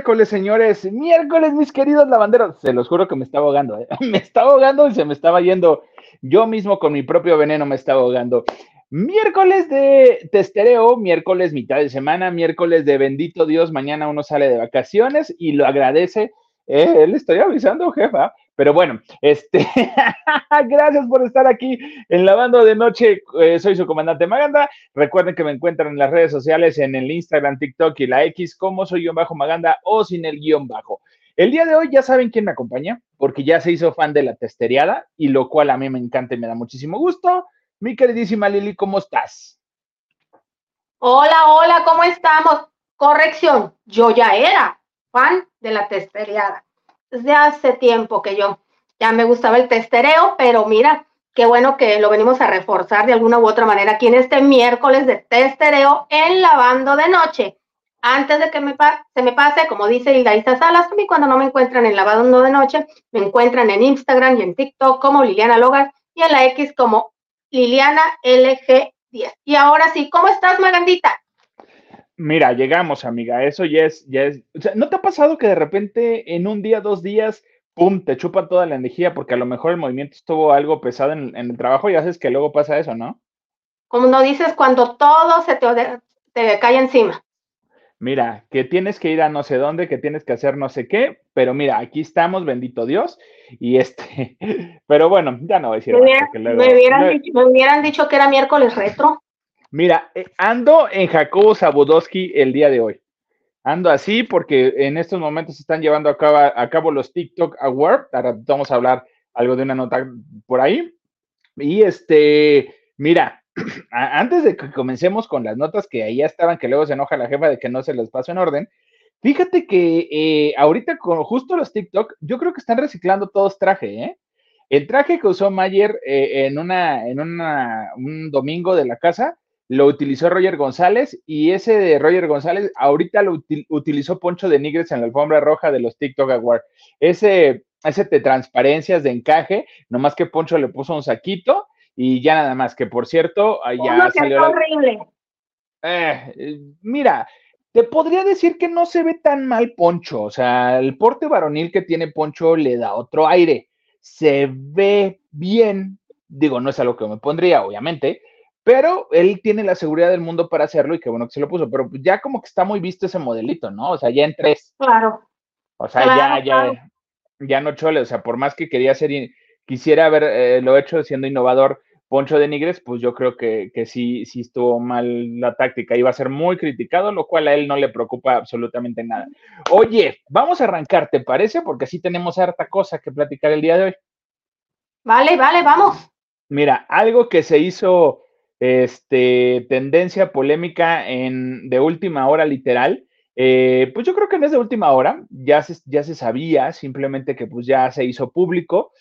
miércoles, señores. Miércoles, mis queridos lavanderos. Se los juro que me estaba ahogando. ¿eh? Me estaba ahogando y se me estaba yendo. Yo mismo con mi propio veneno me estaba ahogando. Miércoles de testereo, miércoles mitad de semana, miércoles de bendito Dios, mañana uno sale de vacaciones y lo agradece. Eh, le estoy avisando, jefa. Pero bueno, este, gracias por estar aquí en Lavando de Noche. Eh, soy su comandante Maganda. Recuerden que me encuentran en las redes sociales, en el Instagram, TikTok y la X, como soy guion bajo Maganda o sin el guion bajo. El día de hoy ya saben quién me acompaña, porque ya se hizo fan de la testeriada, y lo cual a mí me encanta y me da muchísimo gusto. Mi queridísima Lili, ¿cómo estás? Hola, hola, ¿cómo estamos? Corrección, yo ya era fan de la testeriada desde hace tiempo que yo ya me gustaba el testereo, pero mira, qué bueno que lo venimos a reforzar de alguna u otra manera aquí en este miércoles de testereo en lavando de noche. Antes de que me se me pase, como dice Hildaísa Salas, a mí cuando no me encuentran en lavando de noche, me encuentran en Instagram y en TikTok como Liliana Logar y en la X como Liliana LG10. Y ahora sí, ¿cómo estás, Magandita? Mira, llegamos, amiga. Eso ya es, ya es. O sea, ¿no te ha pasado que de repente en un día, dos días, pum, te chupa toda la energía porque a lo mejor el movimiento estuvo algo pesado en, el trabajo y haces que luego pasa eso, ¿no? Como no dices, cuando todo se te, te cae encima. Mira, que tienes que ir a no sé dónde, que tienes que hacer no sé qué, pero mira, aquí estamos, bendito Dios, y este, pero bueno, ya no voy a decir. Me, me, hubieran dicho que era miércoles retro. Mira, eh, ando en Jacobo Zabudowski el día de hoy. Ando así porque en estos momentos se están llevando a cabo, los TikTok Awards. Ahora vamos a hablar algo de una nota por ahí. Y este, mira, antes de que comencemos con las notas que ahí estaban, que luego se enoja la jefa de que no se les paso en orden, fíjate que eh, ahorita con justo los TikTok, yo creo que están reciclando todos traje, ¿eh? El traje que usó Mayer eh, en, una, en una, un domingo de la casa lo utilizó Roger González y ese de Roger González ahorita lo utilizó Poncho de Nigres en la alfombra roja de los TikTok Awards. Ese, ese de transparencias de encaje, nomás que Poncho le puso un saquito y ya nada más, que por cierto, ya salió. horrible. Eh, mira, te podría decir que no se ve tan mal Poncho, o sea, el porte varonil que tiene Poncho le da otro aire, se ve bien, digo, no es algo que me pondría, obviamente, pero él tiene la seguridad del mundo para hacerlo y qué bueno que se lo puso, pero ya como que está muy visto ese modelito, ¿no? O sea, ya en tres. Claro. O sea, ya, ya, ya no chole, o sea, por más que quería ser, quisiera haber eh, lo hecho siendo innovador Poncho de Nigres, pues yo creo que, que sí, sí estuvo mal la táctica, iba a ser muy criticado, lo cual a él no le preocupa absolutamente nada. Oye, vamos a arrancar, ¿te parece? Porque sí tenemos harta cosa que platicar el día de hoy. Vale, vale, vamos. Mira, algo que se hizo este, tendencia polémica en, de última hora literal, eh, pues yo creo que no es de última hora, ya se, ya se sabía, simplemente que pues ya se hizo público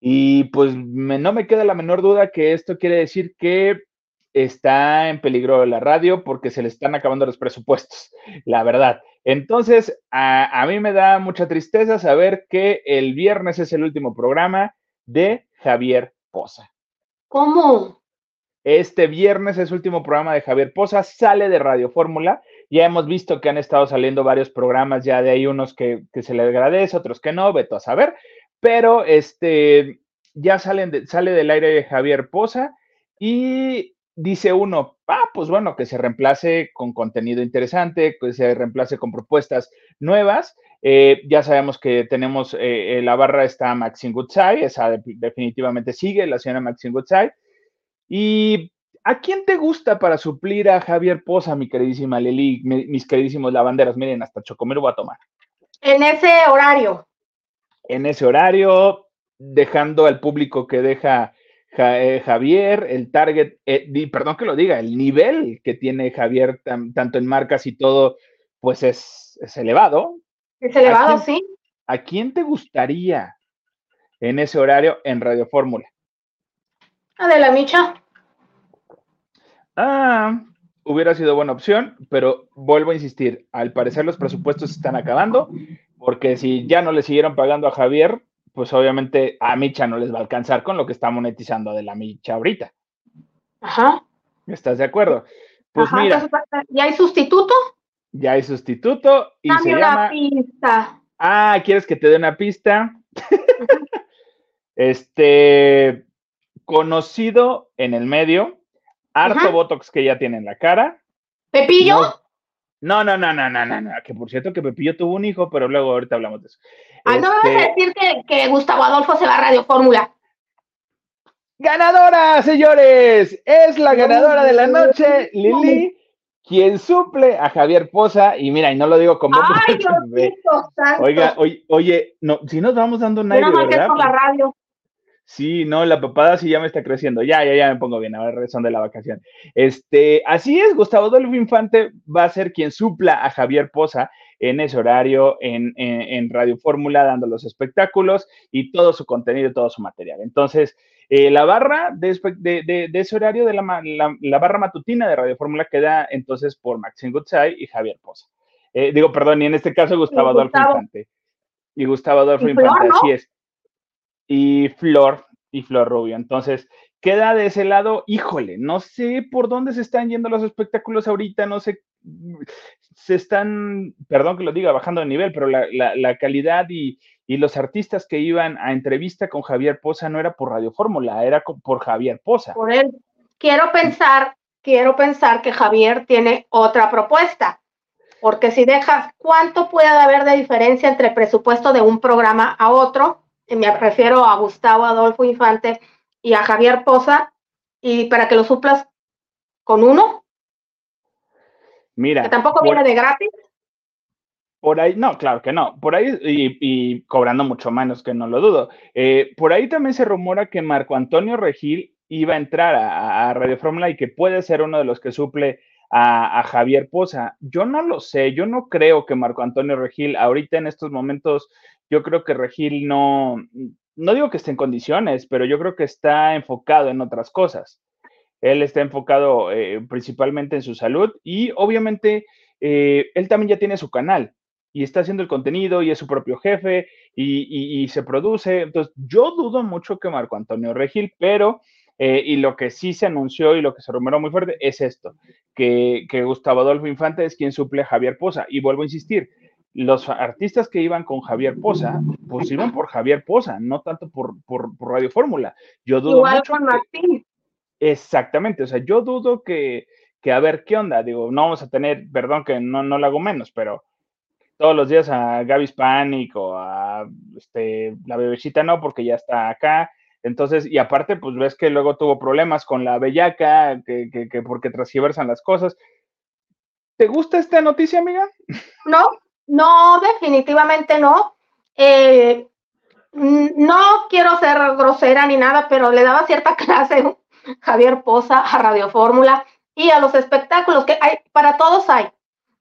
y pues no me queda la menor duda que esto quiere decir que está en peligro la radio porque se le están acabando los presupuestos, la verdad. Entonces, a, mí me da mucha tristeza saber que el viernes es el último programa de Javier Poza. ¿Cómo? Este viernes es último programa de Javier Poza, sale de Radio Fórmula. Ya hemos visto que han estado saliendo varios programas, ya de ahí unos que, se le agradece, otros que no, veto a saber. Pero este ya salen sale del aire de Javier Poza y dice uno, ah, pues bueno, que se reemplace con contenido interesante, que se reemplace con propuestas nuevas. Eh, ya sabemos que tenemos eh, la barra está Maxine Goodside, esa definitivamente sigue, la señora Maxine Goodside. ¿Y a quién te gusta para suplir a Javier Poza, mi queridísima Leli, mis queridísimos lavanderas? Miren, hasta Chocomero va a tomar. En ese horario. En ese horario, dejando al público que deja eh, Javier, el target, eh, perdón que lo diga, el nivel que tiene Javier, tanto en marcas y todo, pues es, elevado. Es elevado, sí. ¿A quién te gustaría en ese horario en Radio Fórmula? Adela Micha. Ah, hubiera sido buena opción, pero vuelvo a insistir, al parecer los presupuestos están acabando, porque si ya no le siguieron pagando a Javier, pues obviamente a Micha no les va a alcanzar con lo que está monetizando de la Micha ahorita. Ajá. ¿Estás de acuerdo? Pues mira. ¿Ya hay sustituto? Ya hay sustituto y Dame se una llama. pista. Ah, ¿quieres que te dé una pista? este, conocido en el medio, harto Ajá. botox que ya tiene en la cara. ¿Pepillo? No, no, no, no, no, no, no, que por cierto que Pepillo tuvo un hijo, pero luego ahorita hablamos de eso. Ah, no me vas a Este, decir que, que Gustavo Adolfo se va a Radio Fórmula. Ganadora, señores, es la ganadora de la noche, Lili, quien suple a Javier Poza, y mira, y no lo digo como Ay, Diosito santo. Oiga, oye, oye, no, si nos vamos dando un aire, es ¿verdad? por la radio. Sí, no, la papada sí ya me está creciendo. Ya, ya, ya me pongo bien, ahora regresando de la vacación. Este, así es, Gustavo Adolfo Infante va a ser quien supla a Javier Poza en ese horario en, en- en Radio Fórmula, dando los espectáculos y todo su contenido, todo su material. Entonces, eh, la barra de, espe- de- de- de ese horario de la, la- la barra matutina de Radio Fórmula queda entonces por Maxine Goodside y Javier Poza. Eh, digo, perdón, y en este caso Gustavo Adolfo. Infante. Y Gustavo Adolfo Y Infante, ¿no? así es y Flor y Flor Rubio. Entonces, queda de ese lado, híjole, no sé por dónde se están yendo los espectáculos ahorita, no sé, se están, perdón que lo diga, bajando de nivel, pero la, la- la calidad y, y los artistas que iban a entrevista con Javier Poza no era por Radio Fórmula, era por Javier Poza. Por él. Quiero pensar, quiero pensar que Javier tiene otra propuesta. Porque si dejas, ¿cuánto puede haber de diferencia entre presupuesto de un programa a otro? Me refiero a Gustavo Adolfo Infante y a Javier Poza, y para que lo suplas con uno, Mira, que tampoco por- viene de gratis. Por ahí, no, claro que no. Por ahí, y, y cobrando mucho menos, que no lo dudo. Eh, por ahí también se rumora que Marco Antonio Regil iba a entrar a, a Radio Fórmula y que puede ser uno de los que suple a, a Javier Poza. Yo no lo sé, yo no creo que Marco Antonio Regil, ahorita en estos momentos, yo creo que Regil no, no digo que esté en condiciones, pero yo creo que está enfocado en otras cosas. Él está enfocado eh, principalmente en su salud y obviamente eh, él también ya tiene su canal y está haciendo el contenido y es su propio jefe y, se produce. Entonces, yo dudo mucho que Marco Antonio Regil, pero, eh, y lo que sí se anunció y lo que se rumoró muy fuerte es esto, que, que Gustavo Adolfo Infante es quien suple a Javier Poza. Y vuelvo a insistir, los artistas que iban con Javier Poza, pues iban por Javier Poza, no tanto por, por, por Radio Fórmula. Yo dudo Igual mucho con que- Martín. Exactamente, o sea, yo dudo que, que a ver qué onda, digo, no vamos a tener, perdón que no, no lo hago menos, pero todos los días a Gaby Hispanic o a este, la bebecita no, porque ya está acá. Entonces, y aparte, pues ves que luego tuvo problemas con la bellaca, que, que, que porque transgiversan las cosas. ¿Te gusta esta noticia, amiga? No, no, definitivamente no. Eh, no quiero ser grosera ni nada, pero le daba cierta clase Javier Poza a Radio Fórmula y a los espectáculos que hay, para todos hay.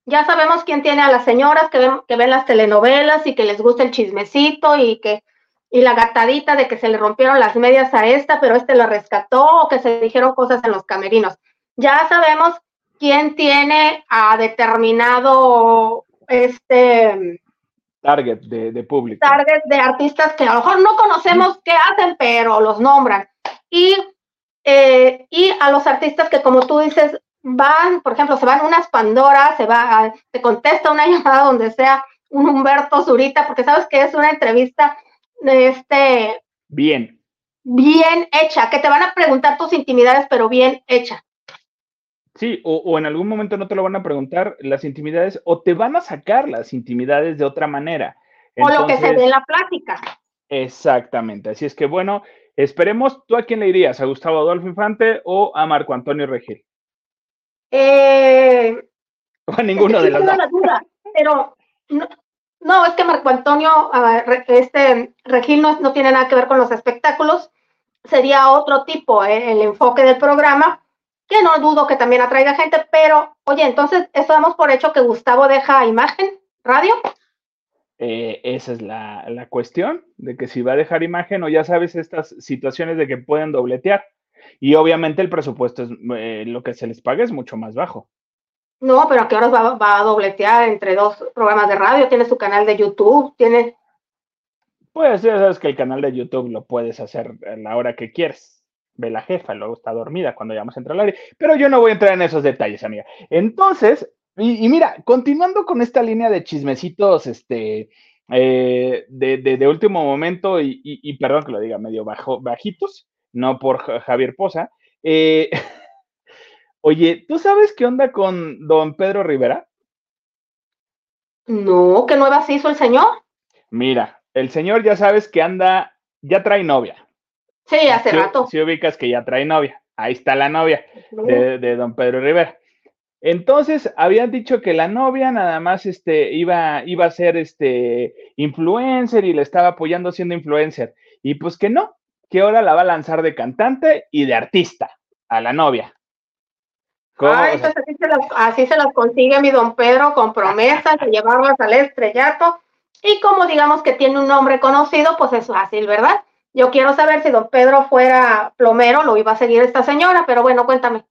Ya sabemos quién tiene a las señoras que ven, que ven las telenovelas y que les gusta el chismecito y que y la gatadita de que se le rompieron las medias a esta, pero este lo rescató o que se dijeron cosas en los camerinos. Ya sabemos quién tiene a determinado este Target de, de público. target de artistas que a lo mejor no conocemos qué hacen, pero los nombran. Y, eh, y a los artistas que, como tú dices, van, por ejemplo, se van unas Pandora, se va, a- te contesta una llamada donde sea un Humberto Zurita, porque sabes que es una entrevista de este, Bien, bien hecha, que te van a preguntar tus intimidades, pero bien hecha. Sí, o, o en algún momento no te lo van a preguntar las intimidades o te van a sacar las intimidades de otra manera. o lo que se ve en la plática. Exactamente. Así es que bueno, esperemos. ¿Tú a quién le irías? ¿A Gustavo Adolfo Infante o a Marco Antonio Regil? Eh, O a ninguno de tengo dos. la duda, pero no, no, es que Marco Antonio, este Regil no, no tiene nada que ver con los espectáculos, sería otro tipo eh, el enfoque del programa, que no dudo que también atraiga gente, pero oye, entonces eso damos por hecho que Gustavo deja imagen, radio, Eh, esa es la, la cuestión, de que si va a dejar imagen o ya sabes estas situaciones de que pueden dobletear. Y obviamente el presupuesto es eh, lo que se les paga es mucho más bajo. no, pero a qué horas va, va a dobletear entre dos programas de radio, tiene su canal de YouTube, tiene, Pues ya sabes que el canal de YouTube lo puedes hacer a la hora que quieres. Ve la jefa, luego está dormida cuando llegamos a entrar al aire. Pero yo no voy a entrar en esos detalles, amiga. Entonces, Y, mira, continuando con esta línea de chismecitos, este, eh, de, último momento, y, perdón que lo diga medio bajo, bajitos, no por Javier Poza. Eh, oye, ¿tú sabes qué onda con don Pedro Rivera? No, ¿qué nuevas hizo el señor? Mira, el señor ya sabes que anda, ya trae novia. Sí, hace rato. Si ubicas que ya trae novia. Ahí está la novia de, de don Pedro Rivera. Entonces, habían dicho que la novia nada más este, iba, iba a ser este, influencer y le estaba apoyando siendo influencer. Y pues que no, que ahora la va a lanzar de cantante y de artista a la novia. Ay, pues así se, las, así se las consigue mi don Pedro con promesas de llevarlas al estrellato. Y como digamos que tiene un nombre conocido, pues es fácil, ¿verdad? Yo quiero saber si don Pedro fuera plomero, lo iba a seguir esta señora, pero bueno, cuéntame.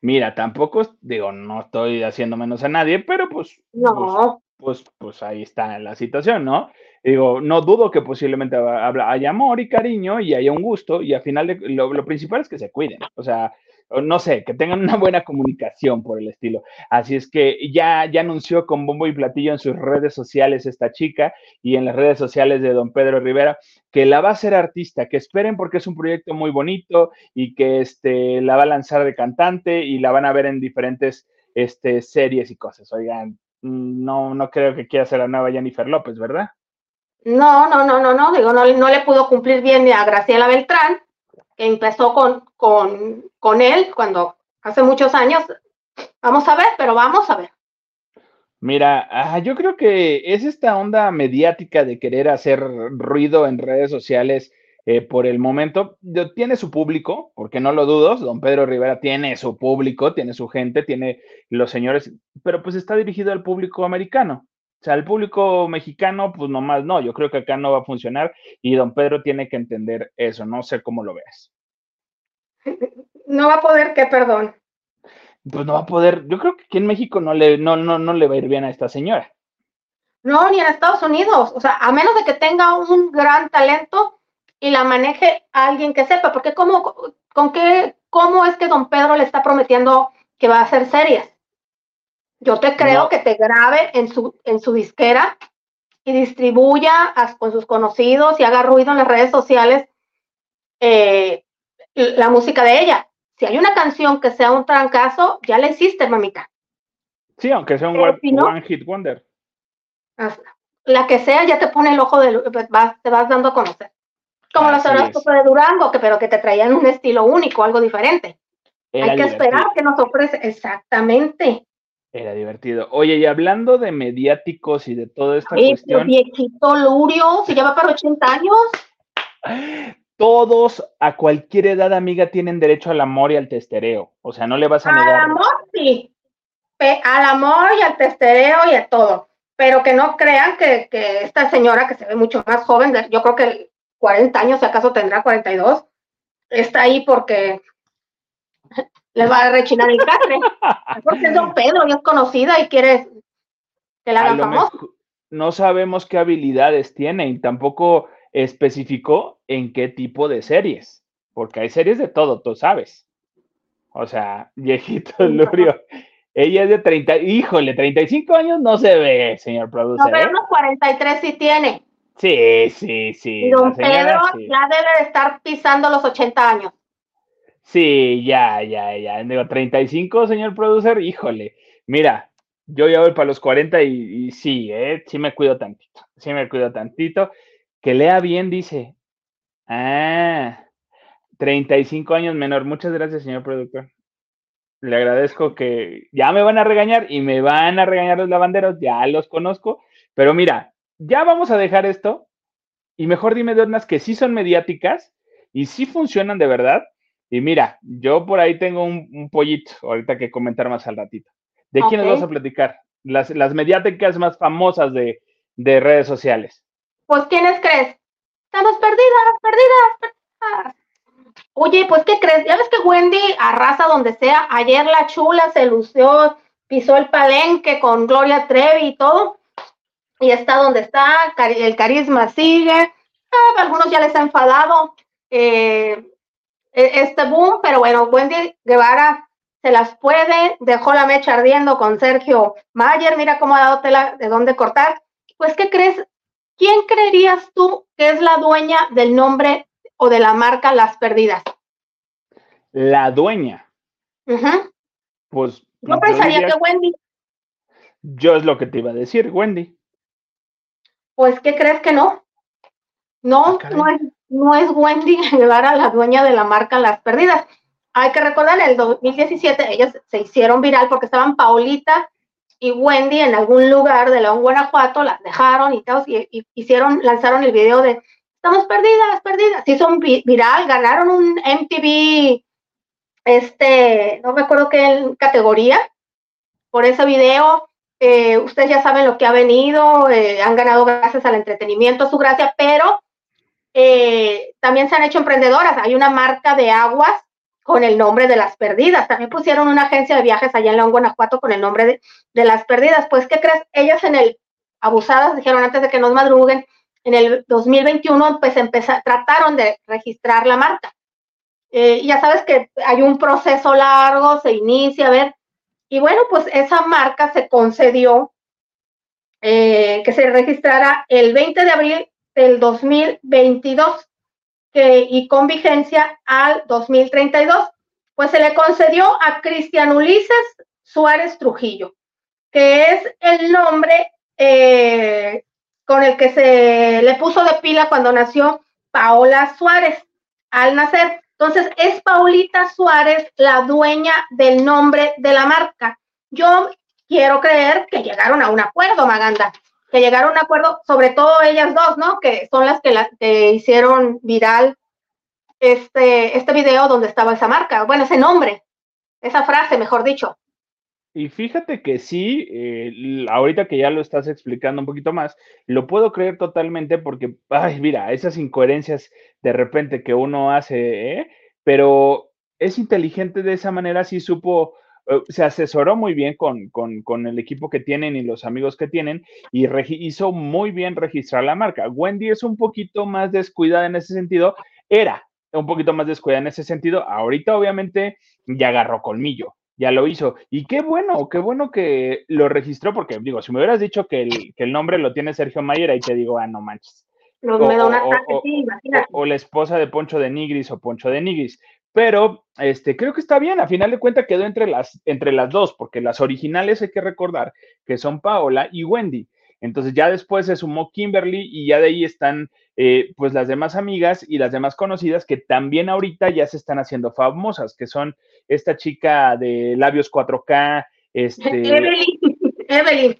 Mira, tampoco, digo, no estoy haciendo menos a nadie, pero pues, no. pues, pues, pues ahí está la situación, ¿no? Digo, no dudo que posiblemente haya amor y cariño y haya un gusto y al final lo, lo principal es que se cuiden, o sea, no sé, que tengan una buena comunicación por el estilo. Así es que ya, ya anunció con bombo y platillo en sus redes sociales esta chica y en las redes sociales de don Pedro Rivera que la va a hacer artista, que esperen porque es un proyecto muy bonito y que este, la va a lanzar de cantante y la van a ver en diferentes este, series y cosas. Oigan, no, no creo que quiera ser la nueva Jennifer López, ¿verdad? No, no, no, no, no, digo, no, no le pudo cumplir bien a Graciela Beltrán, empezó con, con, con él cuando hace muchos años. Vamos a ver, pero vamos a ver. Mira, yo creo que es esta onda mediática de querer hacer ruido en redes sociales eh, por el momento. Tiene su público, porque no lo dudo, don Pedro Rivera tiene su público, tiene su gente, tiene los señores, pero pues está dirigido al público americano. O sea, el público mexicano, pues nomás no, yo creo que acá no va a funcionar y don Pedro tiene que entender eso, no sé cómo lo veas. No va a poder, ¿qué perdón? Pues no va a poder, yo creo que aquí en México no le, no, no, no le va a ir bien a esta señora. No, ni en Estados Unidos, o sea, a menos de que tenga un gran talento y la maneje alguien que sepa, porque cómo, con qué, cómo es que don Pedro le está prometiendo que va a hacer series. Yo te creo que te grabe en su, en su disquera y distribuya con sus conocidos y haga ruido en las redes sociales eh, la música de ella. Si hay una canción que sea un trancazo, ya la hiciste, mamita. Sí, aunque sea un one, hit wonder. La que sea, ya te pone el ojo de te vas dando a conocer. Como los horóscopos de Durango, que, pero que te traían un estilo único, algo diferente. Hay que esperar que nos ofrece. Exactamente. Era divertido. Oye, y hablando de mediáticos y de toda esta Ay, cuestión. viejito Lurio, se lleva para 80 años. Todos a cualquier edad, amiga, tienen derecho al amor y al testereo. O sea, no le vas a negar. Al amor, sí. Al amor y al testereo y a todo. Pero que no crean que, que esta señora, que se ve mucho más joven, yo creo que 40 años, si acaso tendrá 42, está ahí porque les va a rechinar el catre. Porque es Don Pedro y es conocida y quiere que la hagan famosa. No sabemos qué habilidades tiene y tampoco especificó en qué tipo de series, porque hay series de todo, tú sabes. O sea, viejito Lurio. Ella es de 30, híjole, 35 años no se ve, señor productor. No, pero ¿eh? unos 43 sí tiene. Sí, sí, sí. Y don Pedro ya debe de estar pisando los 80 años. Sí, ya, ya, ya. Digo, 35, señor producer, híjole. Mira, yo ya voy para los 40 y, sí, ¿eh? sí me cuido tantito. Sí me cuido tantito. Que lea bien, dice. Ah, 35 años menor. Muchas gracias, señor productor. Le agradezco que ya me van a regañar y me van a regañar los lavanderos, ya los conozco. Pero mira, ya vamos a dejar esto y mejor dime de unas que sí son mediáticas y sí funcionan de verdad y mira, yo por ahí tengo un, pollito, ahorita que comentar más al ratito. ¿De quiénes vamos a platicar? Las, las mediáticas más famosas de, redes sociales. Pues, ¿quiénes crees? Estamos perdidas, perdidas, Oye, pues, ¿qué crees? Ya ves que Wendy arrasa donde sea. Ayer la chula se lució, pisó el palenque con Gloria Trevi y todo. Y está donde está, el carisma sigue. Ah, algunos ya les ha enfadado. Eh, este boom, pero bueno, Wendy Guevara se las puede, dejó la mecha ardiendo con Sergio Mayer, mira cómo ha dado tela de dónde cortar. Pues, ¿qué crees? ¿Quién creerías tú que es la dueña del nombre o de la marca Las Perdidas? La dueña. Pues. Yo pensaría que Wendy. Yo es lo que te iba a decir, Wendy. Pues, ¿qué crees que no? No, ah, no es, no es Wendy a la dueña de la marca Las Perdidas. Hay que recordar, en el 2017 ellas se hicieron viral porque estaban Paulita y Wendy en algún lugar de León, Guanajuato, las dejaron y, todos, y, hicieron, lanzaron el video de estamos perdidas, perdidas. Se hizo viral, ganaron un MTV, este, no me acuerdo qué categoría, por ese video. Eh, ustedes ya saben lo que ha venido, eh, han ganado gracias al entretenimiento, su gracia, pero eh, también se han hecho emprendedoras. Hay una marca de aguas con el nombre de las perdidas. También pusieron una agencia de viajes allá en León, Guanajuato con el nombre de, las perdidas. Pues, ¿qué crees? Ellas en el, abusadas, dijeron antes de que nos madruguen, en el 2021, pues empezar, trataron de registrar la marca. Eh, ya sabes que hay un proceso largo, se inicia, a ver, y bueno, pues esa marca se concedió eh, que se registrara el 20 de abril del 2022 que, y con vigencia al 2032, pues se le concedió a Cristian Ulises Suárez Trujillo, que es el nombre eh, con el que se le puso de pila cuando nació Paola Suárez al nacer. Entonces, es Paulita Suárez la dueña del nombre de la marca. Yo quiero creer que llegaron a un acuerdo, Maganda, que llegaron a un acuerdo, sobre todo ellas dos, ¿no? Que son las que, la, que hicieron viral este, este video donde estaba esa marca, bueno, ese nombre, esa frase, mejor dicho. Y fíjate que sí, eh, ahorita que ya lo estás explicando un poquito más, lo puedo creer totalmente porque, ay, mira, esas incoherencias de repente que uno hace, ¿eh? pero es inteligente de esa manera, sí supo se asesoró muy bien con, el equipo que tienen y los amigos que tienen y hizo muy bien registrar la marca. Wendy es un poquito más descuidada en ese sentido, era un poquito más descuidada en ese sentido, ahorita obviamente ya agarró colmillo, ya lo hizo. Y qué bueno, qué bueno que lo registró, porque digo, si me hubieras dicho que el, nombre lo tiene Sergio Mayer, ahí te digo, ah, no manches. o, la esposa de Poncho de Nigris o Poncho de Nigris pero este, creo que está bien, a final de cuentas quedó entre las, entre las dos, porque las originales hay que recordar que son Paola y Wendy. Entonces ya después se sumó Kimberly y ya de ahí están eh, pues las demás amigas y las demás conocidas que también ahorita ya se están haciendo famosas, que son esta chica de labios 4K, este... Evelyn. Evelyn.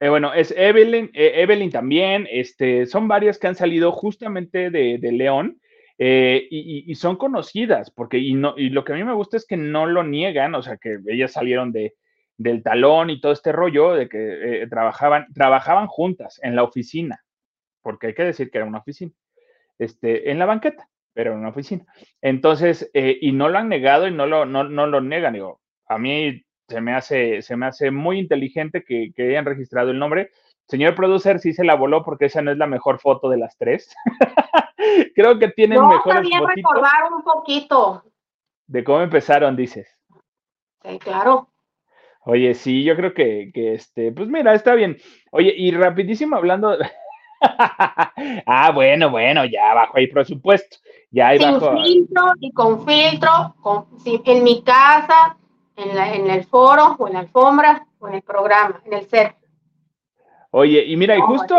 Eh, bueno, es Evelyn, eh, Evelyn también, este, son varias que han salido justamente de, de León eh, y, son conocidas, porque y, no, y lo que a mí me gusta es que no lo niegan, o sea, que ellas salieron de, del talón y todo este rollo de que eh, trabajaban, trabajaban juntas en la oficina, porque hay que decir que era una oficina, este, en la banqueta, pero en una oficina. Entonces, eh, y no lo han negado y no lo, no, no lo negan, digo, a mí se me hace, se me hace muy inteligente que, que hayan registrado el nombre. Señor producer, sí se la voló porque esa no es la mejor foto de las tres. Creo que tienen no, mejores también recordar un poquito. De cómo empezaron, dices. Sí, claro. Oye, sí, yo creo que, que este, pues mira, está bien. Oye, y rapidísimo hablando. ah, bueno, bueno, ya bajo ahí presupuesto. Ya hay Sin filtro y con filtro, con, en mi casa, en, la, en el foro, o en la alfombra, o en el programa, en el set. Oye, y mira, y justo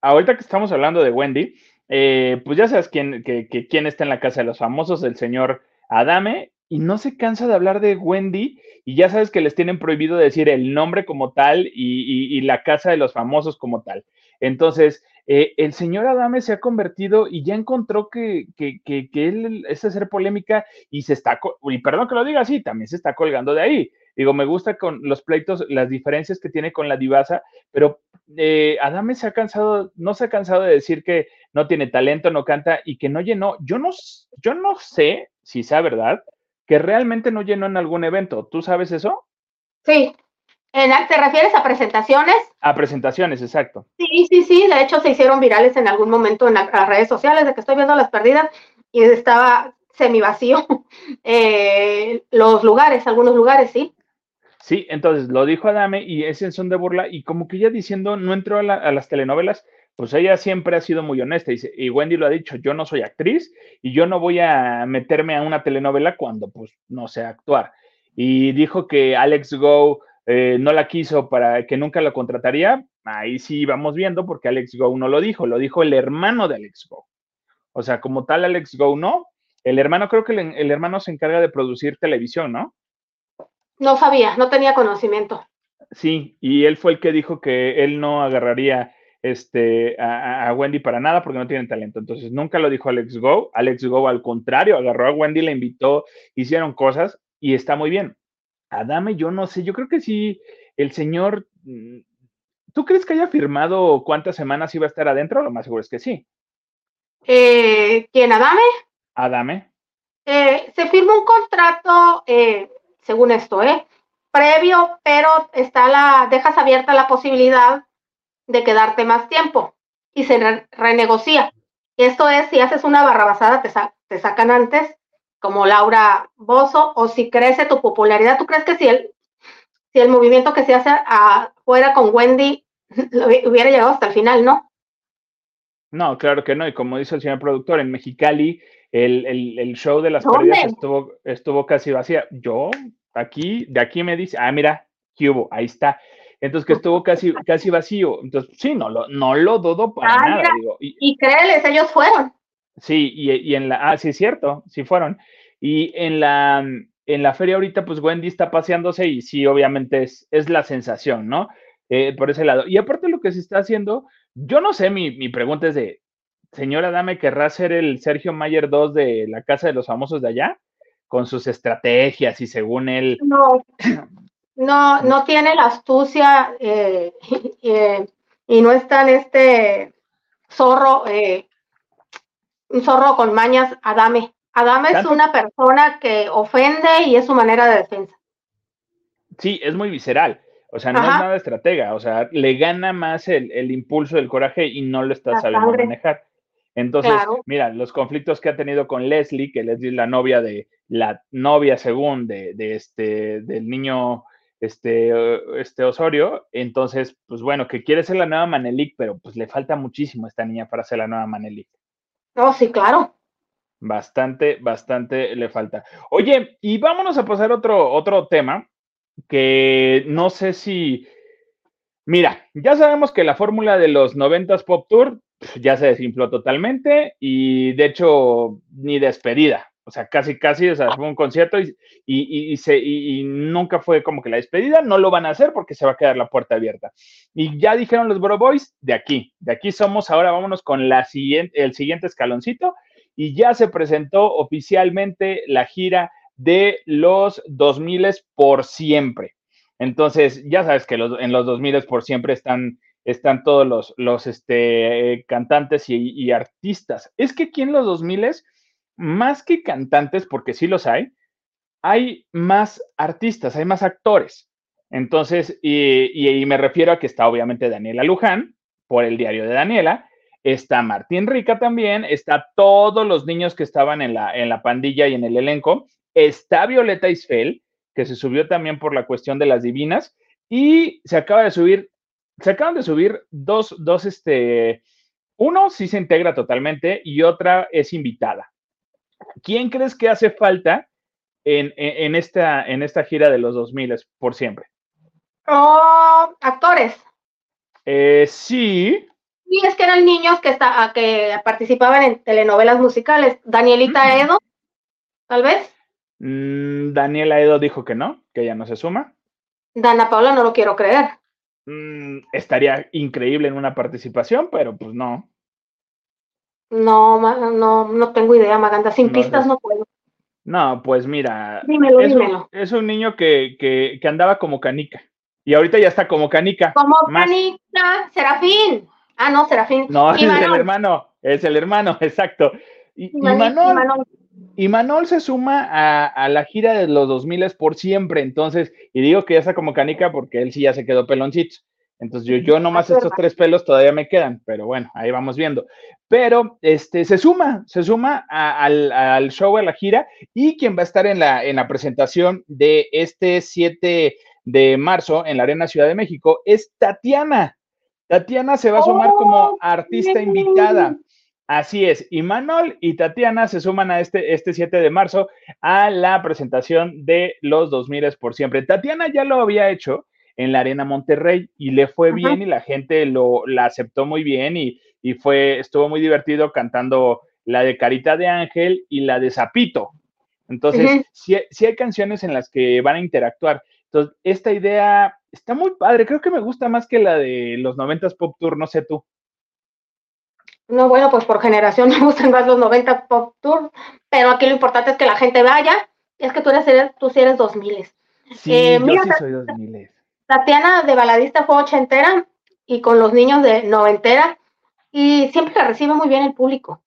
ahorita que estamos hablando de Wendy, eh, pues ya sabes quién, que, quién está en la casa de los famosos, el señor Adame, y no se cansa de hablar de Wendy, y ya sabes que les tienen prohibido decir el nombre como tal y, la casa de los famosos como tal. Entonces, eh, el señor Adame se ha convertido y ya encontró que, que, que, que él es hacer polémica y se está, y perdón que lo diga así, también se está colgando de ahí. Digo, me gusta con los pleitos, las diferencias que tiene con la divasa, pero eh, Adame se ha cansado, no se ha cansado de decir que no tiene talento, no canta y que no llenó. Yo no, yo no sé si sea verdad que realmente no llenó en algún evento. ¿Tú sabes eso? Sí. ¿Te refieres a presentaciones? A presentaciones, exacto. Sí, sí, sí. De hecho, se hicieron virales en algún momento en las redes sociales de que estoy viendo las perdidas y estaba semi vacío eh, los lugares, algunos lugares, sí. Sí, entonces lo dijo Adame y es en son de burla y como que ya diciendo, no entró a, las telenovelas, pues ella siempre ha sido muy honesta dice, y Wendy lo ha dicho, yo no soy actriz y yo no voy a meterme a una telenovela cuando pues no sé actuar. Y dijo que Alex Go eh, no la quiso para que nunca lo contrataría, ahí sí vamos viendo porque Alex Go no lo dijo, lo dijo el hermano de Alex Go. O sea, como tal Alex Go no, el hermano creo que el hermano se encarga de producir televisión, ¿no? No sabía, no tenía conocimiento. Sí, y él fue el que dijo que él no agarraría este, a, Wendy para nada porque no tienen talento. Entonces nunca lo dijo Alex Go. Alex Go, al contrario, agarró a Wendy, la invitó, hicieron cosas y está muy bien. Adame, yo no sé, yo creo que sí, el señor. Mm, ¿Tú crees que haya firmado cuántas semanas iba a estar adentro? Lo más seguro es que sí. Eh, ¿Quién, Adame? Adame. Eh, se firmó un contrato eh, según esto, ¿eh? Previo, pero está la, dejas abierta la posibilidad de quedarte más tiempo y se renegocia. Esto es, si haces una barrabasada, te, te sacan antes, como Laura Bozo, o si crece tu popularidad, ¿tú crees que si el, si el movimiento que se hace afuera con Wendy hubiera llegado hasta el final, no? No, claro que no. Y como dice el señor productor, en Mexicali el, show de las pérdidas estuvo, estuvo casi vacía. Yo, aquí, de aquí me dice, ah, mira, ¿qué hubo? Ahí está. Entonces, que estuvo casi, casi vacío. Entonces, sí, no lo, no lo dudo para ah, nada. y, y, créeles, ellos fueron. Sí, y, y, en la, ah, sí es cierto, sí fueron. Y en la, en la feria ahorita, pues Wendy está paseándose y sí, obviamente es, es la sensación, ¿no? Eh, por ese lado. Y aparte lo que se está haciendo, yo no sé, mi, mi pregunta es de, señora Dame, ¿querrá ser el Sergio Mayer 2 de la Casa de los Famosos de allá? Con sus estrategias y según él. No, no, no tiene la astucia eh, eh, y no es tan este zorro, eh, un zorro con mañas, Adame. Adame es una persona que ofende y es su manera de defensa. Sí, es muy visceral. O sea, no es nada estratega. O sea, le gana más el, el impulso del coraje y no lo está sabiendo manejar. Entonces, mira, los conflictos que ha tenido con Leslie, que Leslie es la novia de, la novia según de, este, del niño este, este Osorio, entonces, pues bueno, que quiere ser la nueva Manelik, pero pues le falta muchísimo a esta niña para ser la nueva Manelik. Oh, sí, claro. Bastante, bastante le falta. Oye, y vámonos a pasar otro, otro tema que no sé si. Mira, ya sabemos que la fórmula de los 90s Pop Tour ya se desinfló totalmente y de hecho ni despedida. O sea, casi, casi, o sea, fue un concierto y, se, y, nunca fue como que la despedida, no lo van a hacer porque se va a quedar la puerta abierta. Y ya dijeron los Bro Boys, de aquí, de aquí somos, ahora vámonos con la siguiente, el siguiente escaloncito y ya se presentó oficialmente la gira de los 2000 por siempre. Entonces, ya sabes que los, en los 2000 por siempre están están todos los, los este, cantantes y, artistas. Es que aquí en los 2000 más que cantantes, porque sí los hay, hay más artistas, hay más actores. Entonces, y, me refiero a que está obviamente Daniela Luján, por el diario de Daniela, está Martín Rica también, está todos los niños que estaban en la, en la pandilla y en el elenco, está Violeta Isfel, que se subió también por la cuestión de las divinas, y se acaba de subir se acaban de subir dos, dos, este, uno sí se integra totalmente y otra es invitada. ¿Quién crees que hace falta en, esta, en esta gira de los 2000 por siempre? Oh, actores. Eh, sí. Sí, es que eran niños que, está, que participaban en telenovelas musicales. Danielita Edo, tal vez. Mm, Daniela Edo dijo que no, que ella no se suma. Dana Paula no lo quiero creer. Mm, estaría increíble en una participación, pero pues no. No, no, no tengo idea, Maganda. Sin pistas no puedo. No, pues mira, dímelo, es, dímelo. Un, es, Un, niño que, que, que, andaba como canica. Y ahorita ya está como canica. Como canica, Serafín. Ah, no, Serafín. No, es el hermano, es el hermano, exacto. Y, y, Manol se suma a, la gira de los 2000 por siempre, entonces, y digo que ya está como canica porque él sí ya se quedó peloncito. Entonces yo, yo nomás estos tres pelos todavía me quedan, pero bueno, ahí vamos viendo. Pero este, se suma, se suma al, show, a la gira, y quien va a estar en la, en la presentación de este 7 de marzo en la Arena Ciudad de México es Tatiana. Tatiana se va a sumar como oh, artista invitada. Así es, y Manol y Tatiana se suman a este, este 7 de marzo a la presentación de los 2000 por siempre. Tatiana ya lo había hecho en la Arena Monterrey y le fue bien y la gente lo la aceptó muy bien y, fue, estuvo muy divertido cantando la de Carita de Ángel y la de Zapito. Entonces, sí, hay canciones en las que van a interactuar. Entonces, esta idea está muy padre. Creo que me gusta más que la de los 90s Pop Tour, no sé tú. No, bueno, pues por generación me gustan más los 90 Pop Tour, pero aquí lo importante es que la gente vaya. Es que tú eres, tú sí eres 2000. Sí, eh, yo sí soy 2000. Tatiana de baladista fue ochentera y con los niños de noventera y siempre la recibe muy bien el público.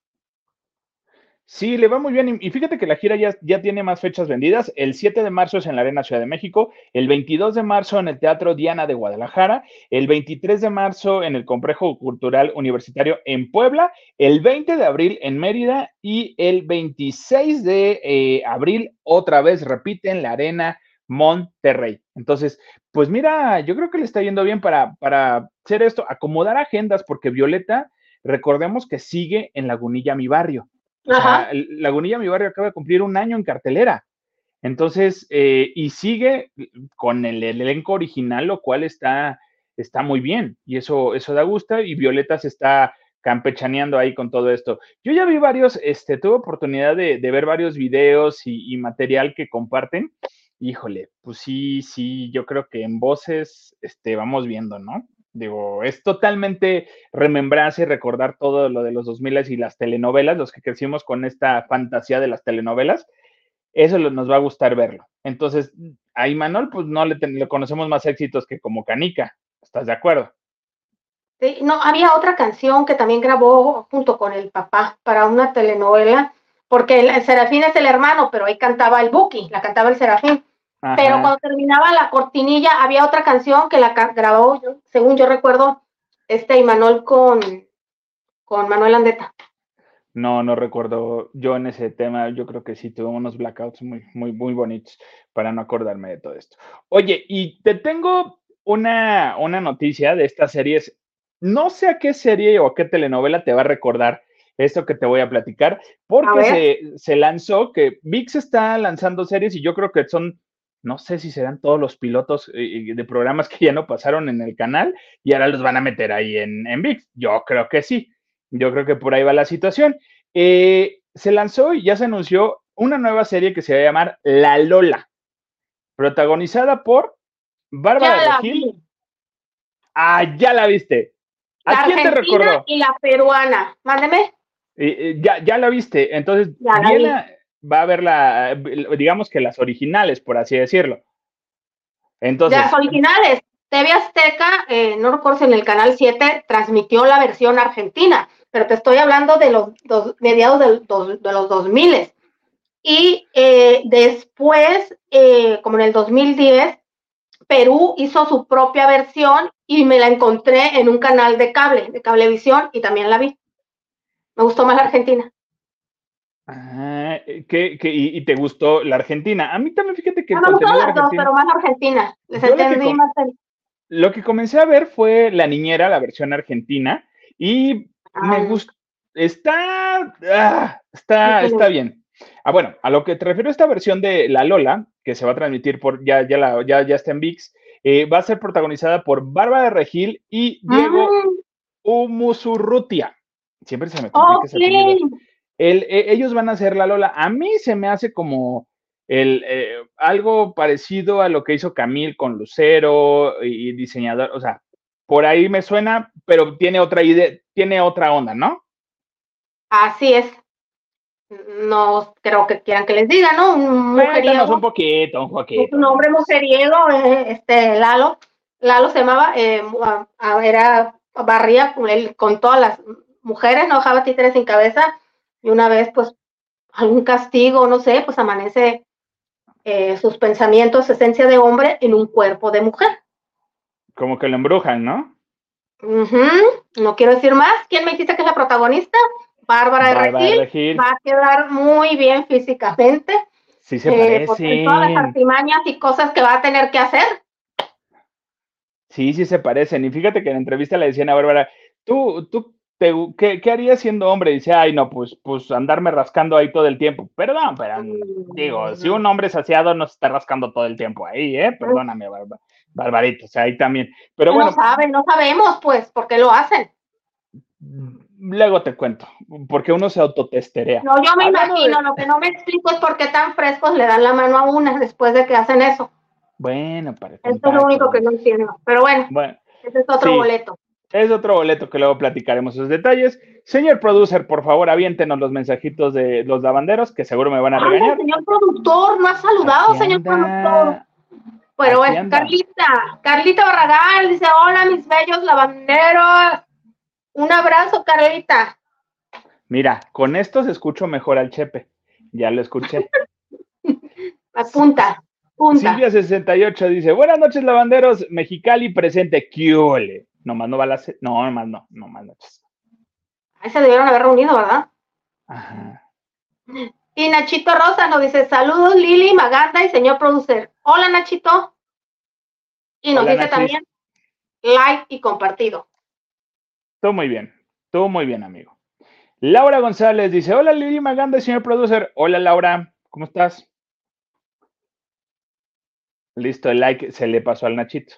Sí, le va muy bien. Y fíjate que la gira ya, ya, tiene más fechas vendidas. El 7 de marzo es en la Arena Ciudad de México, el 22 de marzo en el Teatro Diana de Guadalajara, el 23 de marzo en el Complejo Cultural Universitario en Puebla, el 20 de abril en Mérida y el 26 de eh, abril otra vez, repite, en la Arena Monterrey. Entonces, pues mira, yo creo que le está yendo bien para, para hacer esto, acomodar agendas, porque Violeta, recordemos que sigue en Lagunilla, mi barrio. Lagunilla, mi barrio, acaba de cumplir un año en cartelera. Entonces, eh, y sigue con el, elenco original, lo cual está, está muy bien. Y eso, eso da gusto. Y Violeta se está campechaneando ahí con todo esto. Yo ya vi varios, este, tuve oportunidad de, ver varios videos y, material que comparten. Híjole, pues sí, sí, yo creo que en voces, este, vamos viendo, ¿no? Digo, es totalmente remembrarse y recordar todo lo de los 2000 y las telenovelas, los que crecimos con esta fantasía de las telenovelas. Eso nos va a gustar verlo. Entonces, a Imanol, pues no le, conocemos más éxitos que como Canica. ¿Estás de acuerdo? Sí, no, había otra canción que también grabó junto con el papá para una telenovela, porque el, Serafín es el hermano, pero ahí cantaba el Buki, la cantaba el Serafín. Pero cuando terminaba la cortinilla, había otra canción que la grabó, según yo recuerdo, este Imanol con, con Manuel Andeta. No, no recuerdo yo en ese tema. Yo creo que sí tuvo unos blackouts muy, muy, muy bonitos para no acordarme de todo esto. Oye, y te tengo una, una noticia de estas series. No sé a qué serie o a qué telenovela te va a recordar esto que te voy a platicar, porque se, se, lanzó que VIX está lanzando series y yo creo que son no sé si serán todos los pilotos eh, de programas que ya no pasaron en el canal y ahora los van a meter ahí en, en VIX. Yo creo que sí. Yo creo que por ahí va la situación. Eh, se lanzó y ya se anunció una nueva serie que se va a llamar La Lola, protagonizada por Bárbara Gil. Ah, ya la viste. ¿A quién te recordó? Y la peruana. Mándeme. Eh, ya, ya la viste. Entonces, viene, va a haber la, digamos que las originales, por así decirlo. Entonces. Las originales. TV Azteca, eh, no recuerdo en el canal 7 transmitió la versión argentina, pero te estoy hablando de los mediados de los 2000. Y eh, después, eh, como en el 2010, Perú hizo su propia versión y me la encontré en un canal de cable, de cablevisión, y también la vi. Me gustó más la Argentina. Ah, eh, ¿qué, y, te gustó la Argentina? A mí también, fíjate que... No, me gustó las dos, pero más Argentina. lo, que comencé a ver fue La Niñera, la versión argentina, y me gustó. Está, ah, está, está bien. Ah, bueno, a lo que te refiero esta versión de La Lola, que se va a transmitir por, ya, ya, la, ya, ya está en VIX, eh, va a ser protagonizada por Bárbara Regil y Diego ah. Umusurrutia. Siempre se me complica ese e, ellos van a hacer la Lola. A mí se me hace como el, eh, algo parecido a lo que hizo Camil con Lucero y, diseñador, o sea, por ahí me suena, pero tiene otra idea, tiene otra onda, ¿no? Así es. No creo que quieran que les diga, ¿no? Un mujeriego. un poquito, un poquito. Un hombre mujeriego, eh, este Lalo. Lalo se llamaba, eh, era barría con todas las mujeres, no dejaba títeres sin cabeza y una vez, pues, algún castigo, no sé, pues amanece eh, sus pensamientos, esencia de hombre en un cuerpo de mujer. Como que lo embrujan, ¿no? No quiero decir más. ¿Quién me dijiste que es la protagonista? Bárbara, de Regil. Va a quedar muy bien físicamente. Sí se eh, parece. todas las artimañas y cosas que va a tener que hacer. Sí, sí se parecen. Y fíjate que en la entrevista le decían a Bárbara, tú, tú, te, ¿qué, ¿qué, harías siendo hombre? dice, ay, no, pues, pues andarme rascando ahí todo el tiempo. Perdón, pero digo, si un hombre saciado no se está rascando todo el tiempo ahí, ¿eh? Perdóname. Barbarito, o sea, ahí también. Pero bueno. No saben, no sabemos, pues, por qué lo hacen. Luego te cuento, porque uno se autotesterea. No, yo me imagino, lo que no me explico es por qué tan frescos le dan la mano a una después de que hacen eso. Bueno, parece. Esto es lo único que no entiendo. Pero bueno, bueno ese es otro boleto. Es otro boleto que luego platicaremos sus detalles. Señor producer, por favor, aviéntenos los mensajitos de los lavanderos, que seguro me van a regañar. señor productor, no ha saludado, señor productor. Pero bueno, Carlita, Carlita Barragán dice, hola mis bellos lavanderos. Un abrazo, Carlita. Mira, con esto se escucho mejor al Chepe. Ya lo escuché. Apunta, punta. Silvia68 dice, buenas noches, lavanderos. Mexicali presente. ¿Qué Nomás no va a la... No, nomás no, nomás noches. Ahí se debieron haber reunido, ¿verdad? Ajá. Y Nachito Rosa nos dice, saludos Lili, Maganda y señor producer. Hola Nachito. Y nos dice también like y compartido. Todo muy bien, todo muy bien, amigo. Laura González dice, hola Lili Maganda y señor producer. Hola Laura, ¿cómo estás? Listo, el like se le pasó al Nachito.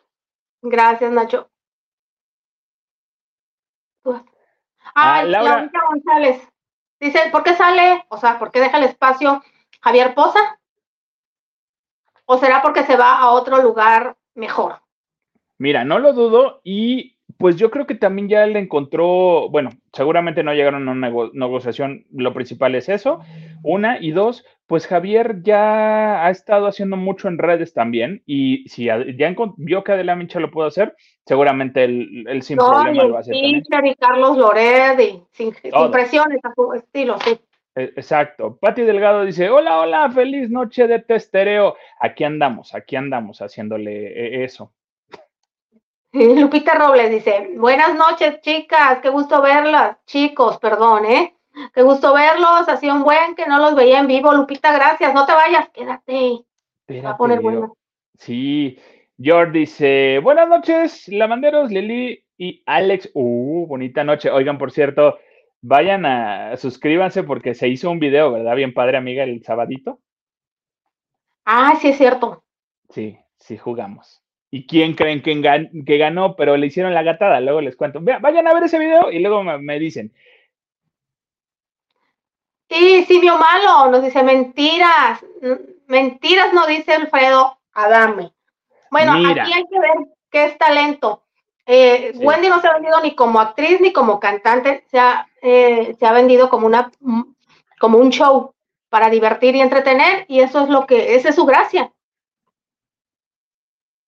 Gracias, Nacho. Ah, Laura González. Dice, ¿por qué sale? O sea, ¿por qué deja el espacio Javier Poza? ¿O será porque se va a otro lugar mejor? Mira, no lo dudo y pues yo creo que también ya le encontró, bueno, seguramente no llegaron a una negociación, lo principal es eso, una, y dos, pues Javier ya ha estado haciendo mucho en redes también, y si ya vio que Adela Mincha lo pudo hacer, seguramente él, sin problema lo va a hacer. Y Carlos Lored, sin, sin presiones a su estilo, sí. E, exacto. Pati Delgado dice, hola, hola, feliz noche de testereo. Aquí andamos, aquí andamos haciéndole eh, eso. Lupita Robles dice, buenas noches chicas, qué gusto verlas, chicos, perdón, ¿eh? Qué gusto verlos, hacía un buen que no los veía en vivo. Lupita, gracias, no te vayas, quédate. Va a poner bueno. Sí, George dice, buenas noches, lavanderos, Lili y Alex. Uh, bonita noche. Oigan, por cierto, vayan a, suscríbanse porque se hizo un video, ¿verdad? Bien padre, amiga, el sabadito. Ah, sí, es cierto. Sí, sí, jugamos y quién creen que, que, ganó, pero le hicieron la gatada. Luego les cuento. vayan a ver ese video y luego me, dicen. Sí, Simio Malo nos dice mentiras. Mentiras no dice Alfredo Adame. Bueno, aquí hay que ver qué es talento. Eh, Wendy no se ha vendido ni como actriz ni como cantante, se ha, eh, se ha vendido como, una, como un show para divertir y entretener, y eso es lo que, esa es su gracia.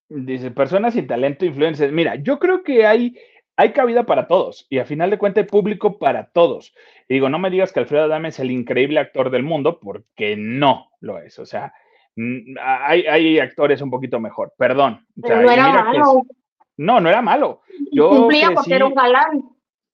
Dice, personas sin talento, influencers. Mira, yo creo que hay, hay cabida para todos y a final de cuentas hay público para todos. Y digo, no me digas que Alfredo Adame es el increíble actor del mundo, porque no lo es. O sea, hay, hay actores un poquito mejor, perdón. no era malo. no, no era malo. Yo Cumplía porque era un galán.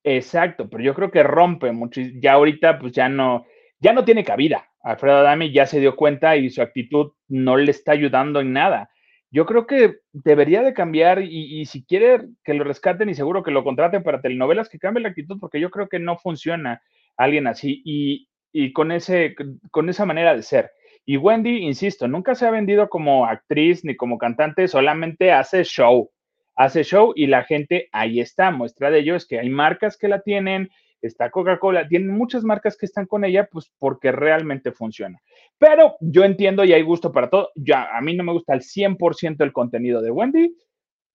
Exacto, pero yo creo que rompe mucho. Ya ahorita, pues ya no, ya no tiene cabida. Alfredo Adame ya se dio cuenta y su actitud no le está ayudando en nada yo creo que debería de cambiar y, si quiere que lo rescaten y seguro que lo contraten para telenovelas, que cambie la actitud porque yo creo que no funciona alguien así y, con, ese, con esa manera de ser. Y Wendy, insisto, nunca se ha vendido como actriz ni como cantante, solamente hace show, hace show y la gente ahí está. Muestra de ello es que hay marcas que la tienen, está Coca-Cola, tienen muchas marcas que están con ella, pues porque realmente funciona. Pero yo entiendo y hay gusto para todo. Ya, a mí no me gusta el 100% el contenido de Wendy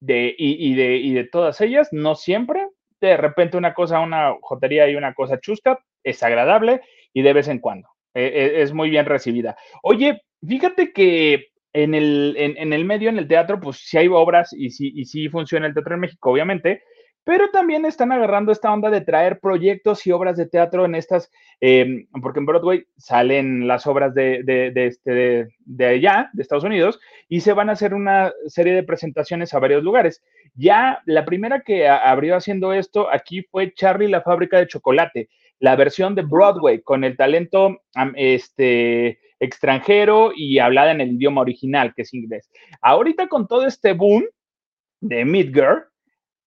de, y, de, y de todas ellas, no siempre. De repente una cosa, una jotería y una cosa chusca es agradable y de vez en cuando. E, e, es muy bien recibida. Oye, fíjate que en el, en, el medio, en el teatro, pues sí hay obras y sí, y sí funciona el teatro en México, obviamente, pero también están agarrando esta onda de traer proyectos y obras de teatro en estas, em, porque en Broadway salen las obras de, de, este, de, allá, de Estados Unidos, y se van a hacer una serie de presentaciones a varios lugares. Ya la primera que abrió haciendo esto aquí fue Charlie la fábrica de chocolate, la versión de Broadway con el talento este, extranjero y hablada en el idioma original, que es inglés. Ahorita con todo este boom de Midgirl,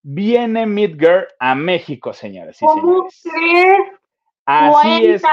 viene Midgirl a México, señores y señores. Así es.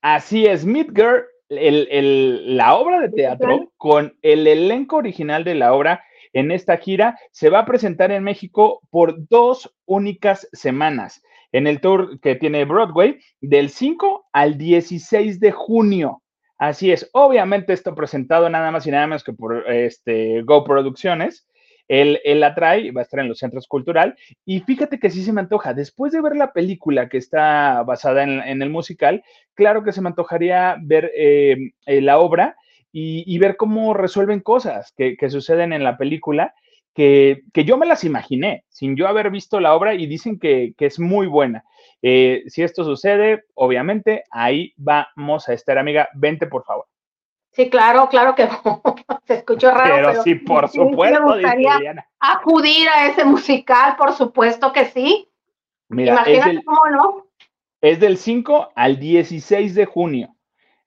Así es, Midgirl, el, la obra de teatro con el elenco original de la obra en esta gira se va a presentar en México por dos únicas semanas en el tour que tiene Broadway del 5 al 16 de junio. Así es, obviamente esto presentado nada más y nada menos que por este, Go Producciones. Él, la trae, va a estar en los centros cultural. Y fíjate que sí se me antoja. Después de ver la película que está basada en, el musical, claro que se me antojaría ver eh, eh, la obra y, ver cómo resuelven cosas que, suceden en la película. Que, yo me las imaginé sin yo haber visto la obra y dicen que, es muy buena. Eh, si esto sucede, obviamente ahí vamos a estar, amiga. Vente, por favor. Sí, claro, claro que se escuchó raro. Pero, sí, por supuesto. me gustaría acudir a ese musical, por supuesto que sí. Mira, Imagínate cómo no. Es del 5 al 16 de junio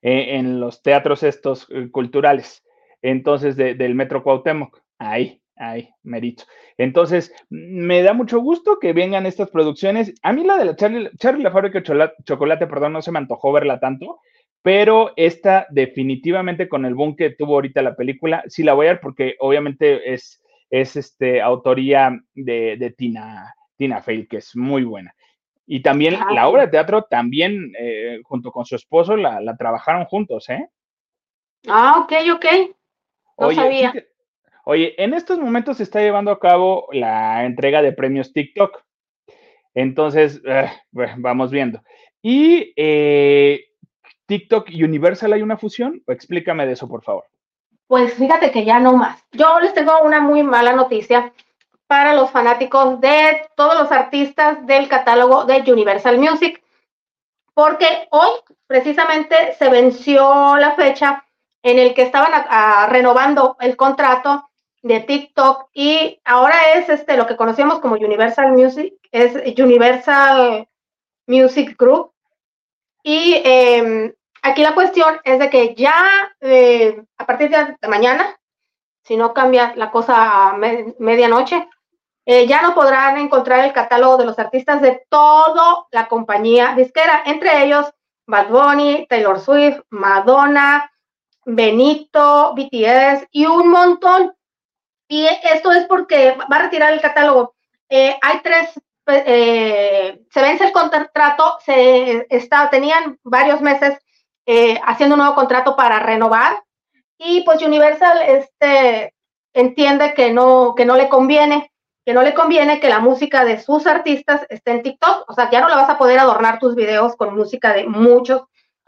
eh, en los teatros estos eh, culturales. Entonces, del Metro Cuauhtémoc. Ahí, ahí, merito. Entonces, me da mucho gusto que vengan estas producciones. A mí la de la Charlie, Charlie la fábrica de chocolate, perdón, no se me antojó verla tanto pero esta definitivamente con el boom que tuvo ahorita la película, sí la voy a ver porque obviamente es, es este, autoría de, Tina, Tina Fey, que es muy buena. Y también ah, la obra de teatro, también eh, junto con su esposo, la, trabajaron juntos, ¿eh? Ah, ok, ok. No oye, sabía. oye, en estos momentos se está llevando a cabo la entrega de premios TikTok. Entonces, eh, vamos viendo. Y eh, TikTok y Universal hay una fusión? explícame de eso, por favor. Pues fíjate que ya no más. Yo les tengo una muy mala noticia para los fanáticos de todos los artistas del catálogo de Universal Music, porque hoy precisamente se venció la fecha en el que estaban renovando el contrato de TikTok y ahora es este lo que conocíamos como Universal Music, es Universal Music Group y em, aquí la cuestión es de que ya eh, a partir de mañana, si no cambia la cosa a medianoche, eh, ya no podrán encontrar el catálogo de los artistas de toda la compañía disquera, entre ellos Bad Bunny, Taylor Swift, Madonna, Benito, BTS y un montón. Y esto es porque va a retirar el catálogo. Eh, hay tres eh, se vence el contrato, se está, tenían varios meses eh, haciendo un nuevo contrato para renovar y pues Universal este, entiende que no, que no le conviene, que no le conviene que la música de sus artistas esté en TikTok, o sea, ya no le vas a poder adornar tus videos con música de muchos,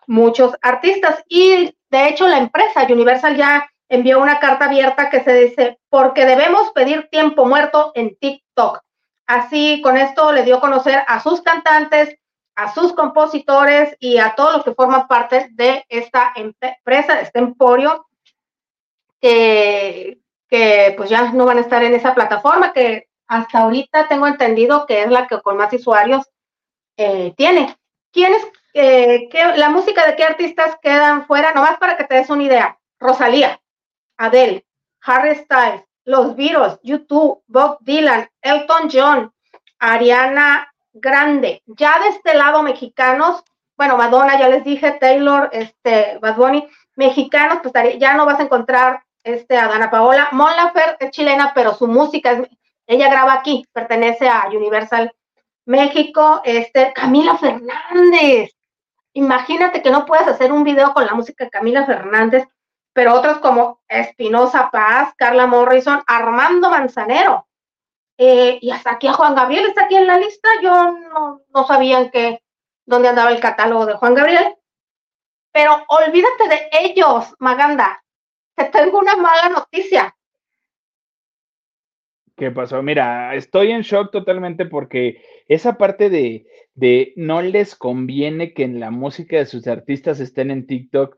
muchos artistas y de hecho la empresa Universal ya envió una carta abierta que se dice, porque debemos pedir tiempo muerto en TikTok. Así, con esto le dio a conocer a sus cantantes, a sus compositores y a todos los que forman parte de esta empresa, de este emporio, que, pues ya no van a estar en esa plataforma que hasta ahorita tengo entendido que es la que con más usuarios eh, tiene. ¿Quiénes, eh, la música de qué artistas quedan fuera? Nomás para que te des una idea. Rosalía, Adele, Harry Styles, los Beatles, YouTube, Bob Dylan, Elton John, Ariana Grande. Ya de este lado mexicanos, bueno, Madonna, ya les dije, Taylor, este, Bad Bunny, mexicanos, pues ya no vas a encontrar este, a Dana Paola. Mon Lafer es chilena, pero su música, es, ella graba aquí, pertenece a Universal México. Este, Camila Fernández. Imagínate que no puedes hacer un video con la música de Camila Fernández pero otros como Espinosa Paz, Carla Morrison, Armando Manzanero. Eh, y hasta aquí a Juan Gabriel está aquí en la lista. Yo no, no sabía que, dónde andaba el catálogo de Juan Gabriel. Pero olvídate de ellos, Maganda. Te tengo una mala noticia. ¿Qué pasó? Mira, estoy en shock totalmente porque esa parte de, de no les conviene que en la música de sus artistas estén en TikTok,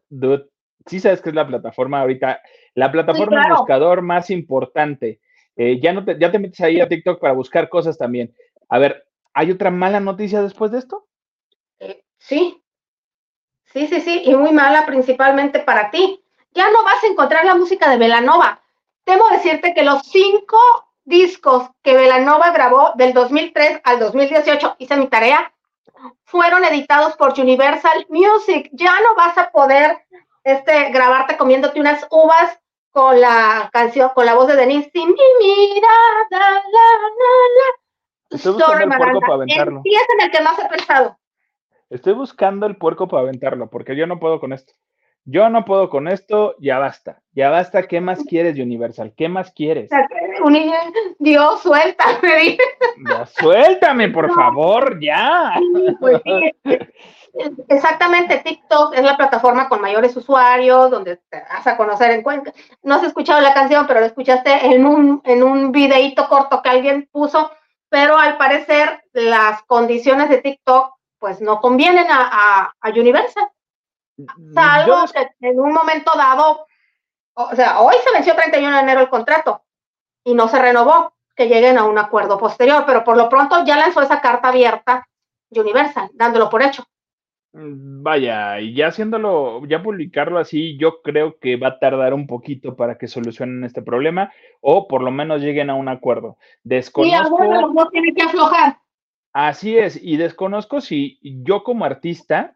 sí sabes que es la plataforma ahorita, la plataforma buscador más importante. Eh, ya, no te, ya te metes ahí a TikTok para buscar cosas también. A ver, ¿hay otra mala noticia después de esto? Eh, sí, sí, sí, sí, y muy mala principalmente para ti. Ya no vas a encontrar la música de Velanova. Temo decirte que los cinco discos que Velanova grabó del 2003 al 2018, hice mi tarea, fueron editados por Universal Music. Ya no vas a poder este, grabarte comiéndote unas uvas con la canción, con la voz de Denise, mi mirada, la, la, Estoy buscando el puerco para aventarlo. Empieza en el que más he pensado. Estoy buscando el puerco para aventarlo, porque yo no puedo con esto. Yo no puedo con esto, ya basta. Ya basta. ¿Qué más quieres de Universal? ¿Qué más quieres? Dios, suéltame. Ya, suéltame, por favor, ya. Pues Exactamente, TikTok es la plataforma con mayores usuarios, donde te vas a conocer en Cuenca. No has escuchado la canción, pero lo escuchaste en un, en un videíto corto que alguien puso, pero al parecer las condiciones de TikTok pues no convienen a, a Universal. Salvo que en un momento dado, o sea, hoy se venció 31 de enero el contrato y no se renovó, que lleguen a un acuerdo posterior, pero por lo pronto ya lanzó esa carta abierta Universal, dándolo por hecho. Mm, vaya, y ya haciéndolo, ya publicarlo así, yo creo que va a tardar un poquito para que solucionen este problema o por lo menos lleguen a un acuerdo. Desconozco. no tiene que aflojar. Así es, y desconozco si yo como artista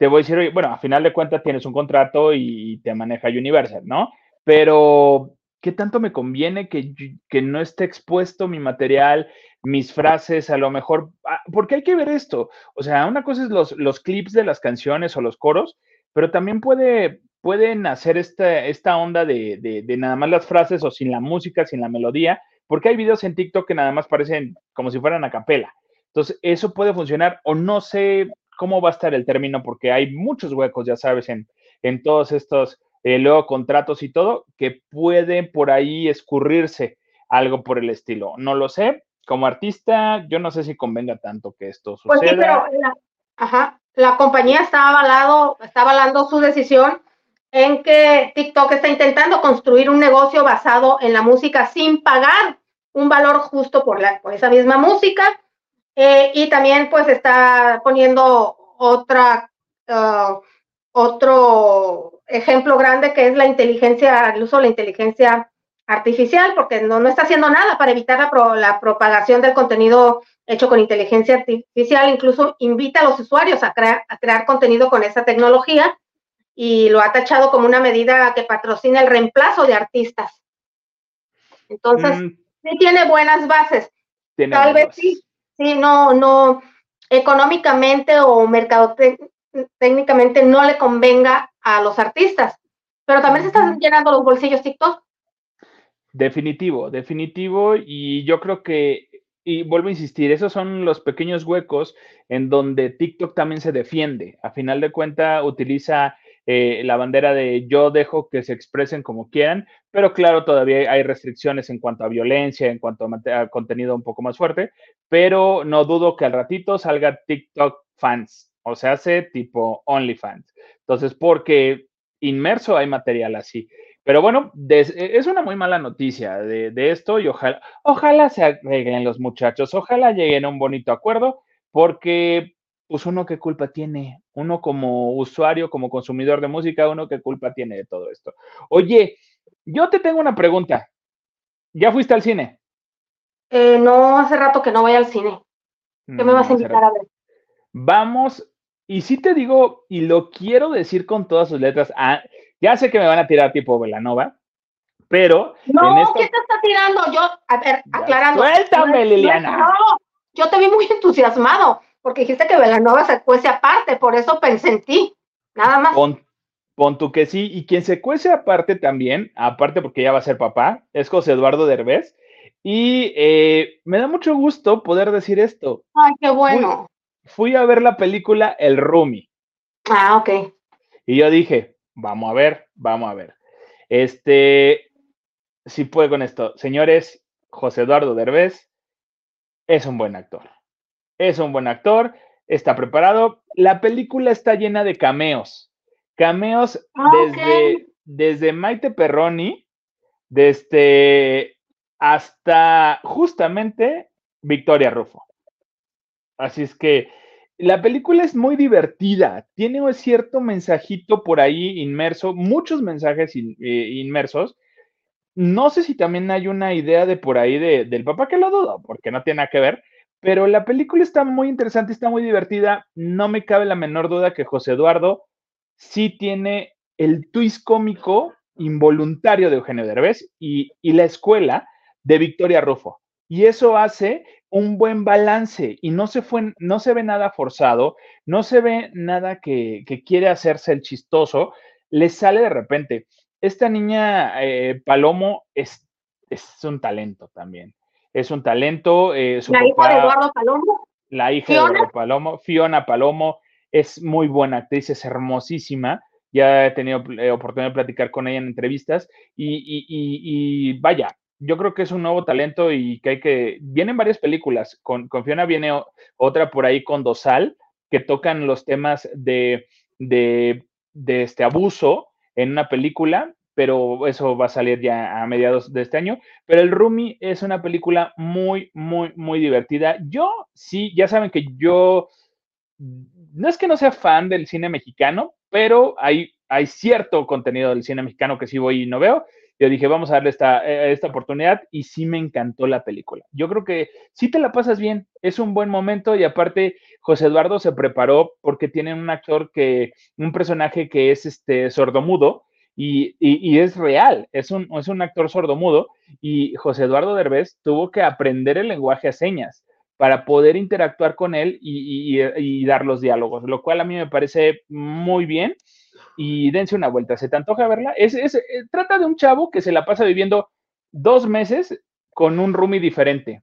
te voy a decir, oye, bueno, a final de cuentas tienes un contrato y te maneja Universal, ¿no? Pero, ¿qué tanto me conviene que, que no esté expuesto mi material, mis frases, a lo mejor? Ah, porque hay que ver esto. O sea, una cosa es los, los clips de las canciones o los coros, pero también puede, pueden hacer esta, esta onda de, de, nada más las frases o sin la música, sin la melodía, porque hay videos en TikTok que nada más parecen como si fueran a capela. Entonces, eso puede funcionar o no sé cómo va a estar el término, porque hay muchos huecos, ya sabes, en, en todos estos eh, luego contratos y todo, que puede por ahí escurrirse algo por el estilo. No lo sé. Como artista, yo no sé si convenga tanto que esto suceda. Pues sí, pero la, ajá, la compañía está avalado, está avalando su decisión en que TikTok está intentando construir un negocio basado en la música sin pagar un valor justo por, la, por esa misma música eh, y también pues está poniendo otra, uh, otro ejemplo grande que es la inteligencia, el uso de la inteligencia artificial, porque no, no está haciendo nada para evitar la, la propagación del contenido hecho con inteligencia artificial, incluso invita a los usuarios a crear, a crear contenido con esa tecnología y lo ha tachado como una medida que patrocina el reemplazo de artistas. Entonces, mm. sí tiene buenas bases. Tal vez sí, sí, no, no, económicamente o técnicamente no le convenga a los artistas, pero también se están llenando los bolsillos TikTok. Definitivo, definitivo, y yo creo que, y vuelvo a insistir, esos son los pequeños huecos en donde TikTok también se defiende. A final de cuenta utiliza eh, la bandera de yo dejo que se expresen como quieran, pero claro, todavía hay restricciones en cuanto a violencia, en cuanto a, contenido un poco más fuerte, pero no dudo que al ratito salga TikTok fans, o sea, hace tipo OnlyFans. Entonces, porque inmerso hay material así. Pero bueno, es una muy mala noticia de, de, esto y ojalá, ojalá se arreglen los muchachos, ojalá lleguen a un bonito acuerdo, porque pues uno qué culpa tiene, uno como usuario, como consumidor de música, uno qué culpa tiene de todo esto. Oye, yo te tengo una pregunta. ¿Ya fuiste al cine? Eh, no, hace rato que no voy al cine. ¿Qué me vas a invitar a ver? Vamos, y sí te digo, y lo quiero decir con todas sus letras, ah, ya sé que me van a tirar tipo Velanova, pero... No, ¿qué te está tirando? Yo, a ver, aclarando. Suéltame, Liliana. No, yo te vi muy entusiasmado porque dijiste que Velanova se cuece aparte, por eso pensé en ti, nada más. Pon, tú que sí, y quien se cuece aparte también, aparte porque ya va a ser papá, es José Eduardo Derbez, y eh, me da mucho gusto poder decir esto. Ay, qué bueno. Fui, a ver la película El Rumi. Ah, ok. Y yo dije, vamos a ver, vamos a ver. Este, si puede con esto. Señores, José Eduardo Derbez es un buen actor. Es un buen actor, está preparado. La película está llena de cameos. Cameos Ah, desde, desde Maite Perroni, desde hasta justamente Victoria Rufo. Así es que la película es muy divertida, tiene un cierto mensajito por ahí inmerso, muchos mensajes eh, inmersos. No sé si también hay una idea de por ahí de- del papá que lo dudo, porque no tiene nada que ver, pero la película está muy interesante, está muy divertida. No me cabe la menor duda que José Eduardo sí tiene el twist cómico involuntario de Eugenio Derbez y, y la escuela de Victoria Rufo. Y eso hace un buen balance y no se, fue, no se ve nada forzado, no se ve nada que, que quiere hacerse el chistoso, le sale de repente. Esta niña eh, Palomo es, es un talento también. Es un talento. eh, su La hija de Eduardo Palomo. la hija ¿Fiona? de Eduardo Palomo, Fiona Palomo, es muy buena actriz, es hermosísima. Ya he tenido eh, oportunidad de platicar con ella en entrevistas y, y- y- y vaya, yo creo que es un nuevo talento y que hay que... Vienen varias películas, con, con Fiona viene otra por ahí con Dosal, que tocan los temas de, de, de este abuso en una película, pero eso va a salir ya a mediados de este año. Pero el Rumi es una película muy, muy, muy divertida. Yo sí, ya saben que yo no es que no sea fan del cine mexicano, pero hay, hay cierto contenido del cine mexicano que sí voy y no veo. Yo dije, vamos a darle esta, eh, esta oportunidad y sí me encantó la película. Yo creo que sí te la pasas bien, es un buen momento y aparte José Eduardo se preparó porque tiene un actor que, un personaje que es este sordomudo y, y, y es real, es un, es un actor sordomudo y José Eduardo Derbez tuvo que aprender el lenguaje a señas para poder interactuar con él y, y, y, dar los diálogos, lo cual a mí me parece muy bien. Y dense una vuelta, ¿se te antoja verla? Es, es, es, trata de un chavo que se la pasa viviendo dos meses con un roomie diferente.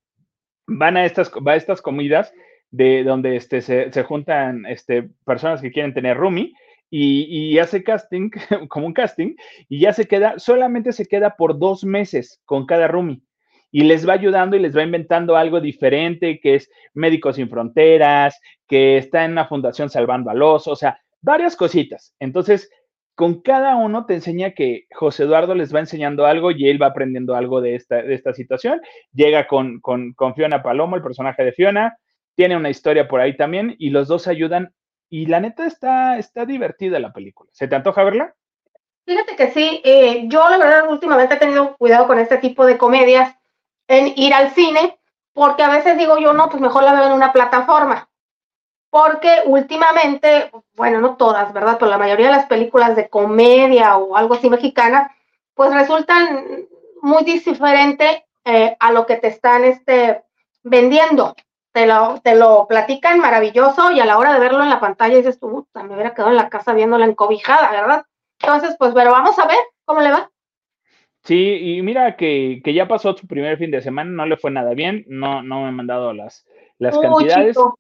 Van a estas, va a estas comidas de donde este, se, se juntan este, personas que quieren tener roomie y, y, hace casting, como un casting, y ya se queda, solamente se queda por dos meses con cada roomie y les va ayudando y les va inventando algo diferente, que es Médicos Sin Fronteras, que está en una fundación salvando al oso, o sea, varias cositas. Entonces, con cada uno te enseña que José Eduardo les va enseñando algo y él va aprendiendo algo de esta, de esta situación. Llega con, con, Fiona Palomo, el personaje de Fiona, tiene una historia por ahí también y los dos ayudan. Y la neta está, está divertida la película. ¿Se te antoja verla? Fíjate que sí, eh, yo la verdad últimamente he tenido cuidado con este tipo de comedias en ir al cine, porque a veces digo yo, no, pues mejor la veo en una plataforma. Porque últimamente, bueno, no todas, ¿verdad? Pero la mayoría de las películas de comedia o algo así mexicana, pues resultan muy diferente eh, a lo que te están este, vendiendo. Te lo, te lo platican maravilloso y a la hora de verlo en la pantalla dices tú, me hubiera quedado en la casa viéndola encobijada, ¿verdad? Entonces, pues, pero vamos a ver cómo le va. Sí, y mira que, que, ya pasó su primer fin de semana, no le fue nada bien, no, no me han mandado las, las Uy, cantidades, chico.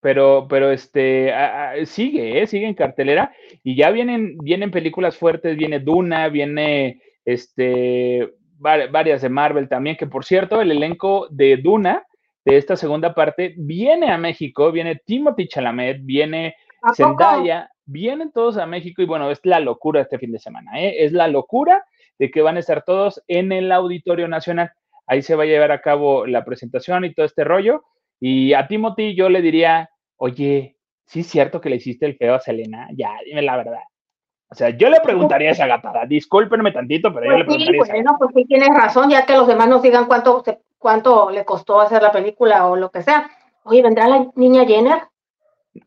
Pero, pero este a, a, sigue, ¿eh? sigue en cartelera, y ya vienen, vienen películas fuertes, viene Duna, viene este varias de Marvel también, que por cierto, el elenco de Duna, de esta segunda parte, viene a México, viene Timothy Chalamet, viene Zendaya, vienen todos a México, y bueno, es la locura este fin de semana, ¿eh? es la locura de que van a estar todos en el Auditorio Nacional. Ahí se va a llevar a cabo la presentación y todo este rollo. Y a Timothy yo le diría, oye, ¿sí es cierto que le hiciste el feo a Selena? Ya, dime la verdad. O sea, yo le preguntaría a esa gatada, discúlpenme tantito, pero pues yo le preguntaría sí, bueno, pues sí tienes razón, ya que los demás nos digan cuánto, cuánto le costó hacer la película o lo que sea. Oye, ¿vendrá la niña Jenner?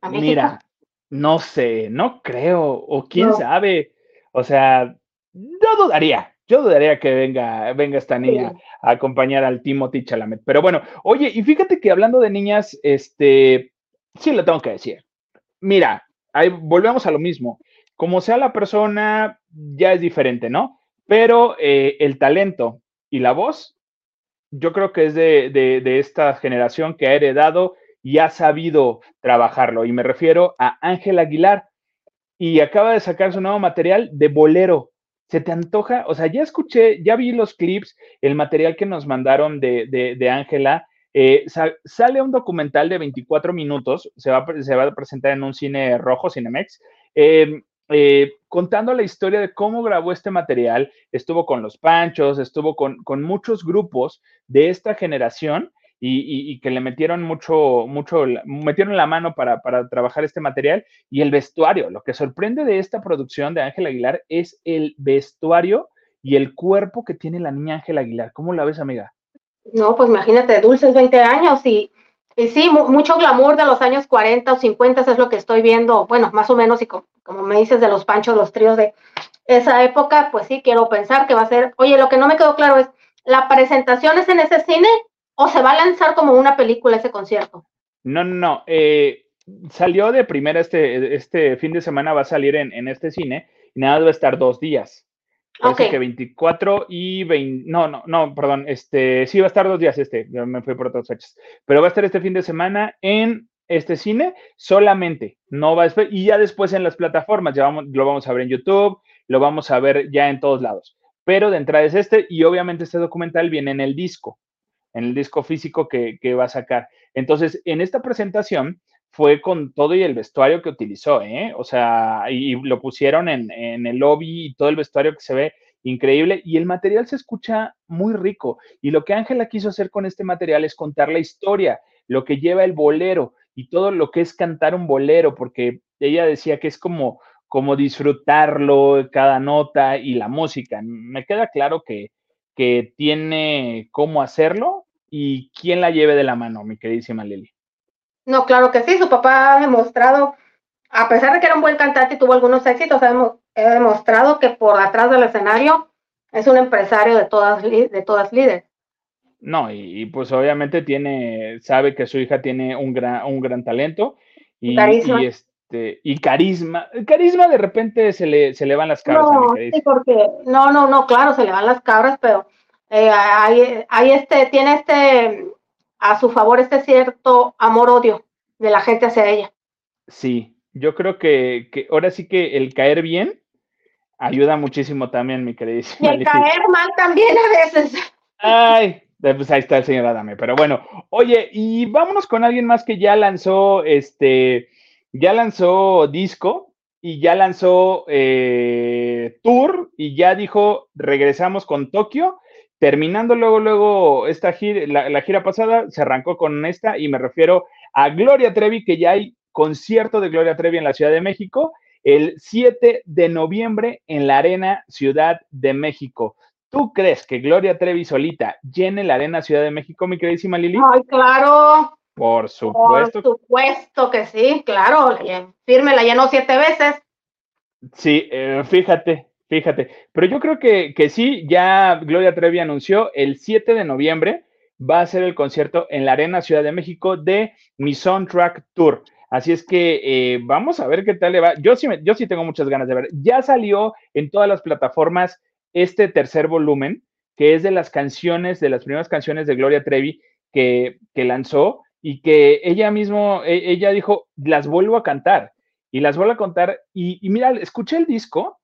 A Mira, no sé, no creo, o quién No. sabe. O sea, yo dudaría, yo dudaría que venga, venga esta niña Sí. a acompañar al Timothy Chalamet. Pero bueno, oye, y fíjate que hablando de niñas, este, sí lo tengo que decir. Mira, ahí volvemos a lo mismo. Como sea la persona, ya es diferente, ¿no? Pero eh, el talento y la voz, yo creo que es de, de, de esta generación que ha heredado y ha sabido trabajarlo. Y me refiero a Ángel Aguilar. Y acaba de sacar su nuevo material de bolero. Se te antoja, o sea, ya escuché, ya vi los clips, el material que nos mandaron de Ángela, eh, sale un documental de 24 minutos, se va, se va a presentar en un cine rojo, Cinemex, em, eh, contando la historia de cómo grabó este material. Estuvo con los Panchos, estuvo con, muchos grupos de esta generación y, que le metieron mucho, mucho, metieron la mano para, para, trabajar este material y el vestuario. Lo que sorprende de esta producción de Ángel Aguilar es el vestuario y el cuerpo que tiene la niña Ángel Aguilar. ¿Cómo la ves, amiga? No, pues imagínate, dulces 20 años y, y sí, mucho glamour de los años 40 o 50 es lo que estoy viendo, bueno, más o menos, y como, me dices de los panchos, los tríos de esa época, pues sí, quiero pensar que va a ser, oye, lo que no me quedó claro es, ¿la presentación es en ese cine o se va a lanzar como una película ese concierto? No, no, no, eh, salió de primera este, este fin de semana, va a salir en, en este cine y nada, debe estar dos días. Parece que 24 y 20, no, no, no, perdón, este, sí va a estar dos días este, yo me fui por otras fechas, pero va a estar este fin de semana en este cine solamente, no va a y ya después en las plataformas, ya vamos, lo vamos a ver en YouTube, lo vamos a ver ya en todos lados, pero de entrada es este y obviamente este documental viene en el disco, en el disco físico que, va a sacar. Entonces, en esta presentación, fue con todo y el vestuario que utilizó, ¿eh? O sea, y, lo pusieron en, el lobby y todo el vestuario que se ve increíble y el material se escucha muy rico. Y lo que Ángela quiso hacer con este material es contar la historia, lo que lleva el bolero y todo lo que es cantar un bolero, porque ella decía que es como, como disfrutarlo, cada nota y la música. Me queda claro que, que tiene cómo hacerlo y quién la lleve de la mano, mi queridísima Lili. No, claro que sí, su papá ha demostrado, a pesar de que era un buen cantante y tuvo algunos éxitos, ha demostrado que por atrás del escenario es un empresario de todas, de todas líderes. No, y, pues obviamente tiene, sabe que su hija tiene un gran, un gran talento y, carisma. y este, y carisma. carisma de repente se le, se le van las cabras. No, sí, porque, no, no, no, claro, se le van las cabras, pero eh, hay, este, tiene este a su favor este cierto amor-odio de la gente hacia ella. Sí, yo creo que, ahora sí que el caer bien ayuda muchísimo también, mi queridísima. Y el caer mal también a veces. Ay, pues ahí está el señor Adame. Pero bueno, oye, y vámonos con alguien más que ya lanzó este, ya lanzó disco y ya lanzó eh, tour y ya dijo regresamos con Tokio terminando luego, luego esta gira, la, gira pasada, se arrancó con esta y me refiero a Gloria Trevi, que ya hay concierto de Gloria Trevi en la Ciudad de México el 7 de noviembre en la Arena Ciudad de México. ¿Tú crees que Gloria Trevi solita llene la Arena Ciudad de México, mi queridísima Lili? Ay, claro. Por supuesto. Por supuesto que sí, claro. Firme la llenó siete veces. Sí, eh, fíjate, Fíjate, pero yo creo que, sí, ya Gloria Trevi anunció el 7 de noviembre va a ser el concierto en la Arena Ciudad de México de mi Soundtrack Tour. Así es que eh, vamos a ver qué tal le va. Yo sí, yo sí tengo muchas ganas de ver. Ya salió en todas las plataformas este tercer volumen, que es de las canciones, de las primeras canciones de Gloria Trevi que, lanzó y que ella mismo, e, ella dijo, las vuelvo a cantar y las vuelvo a contar. Y, y mira, escuché el disco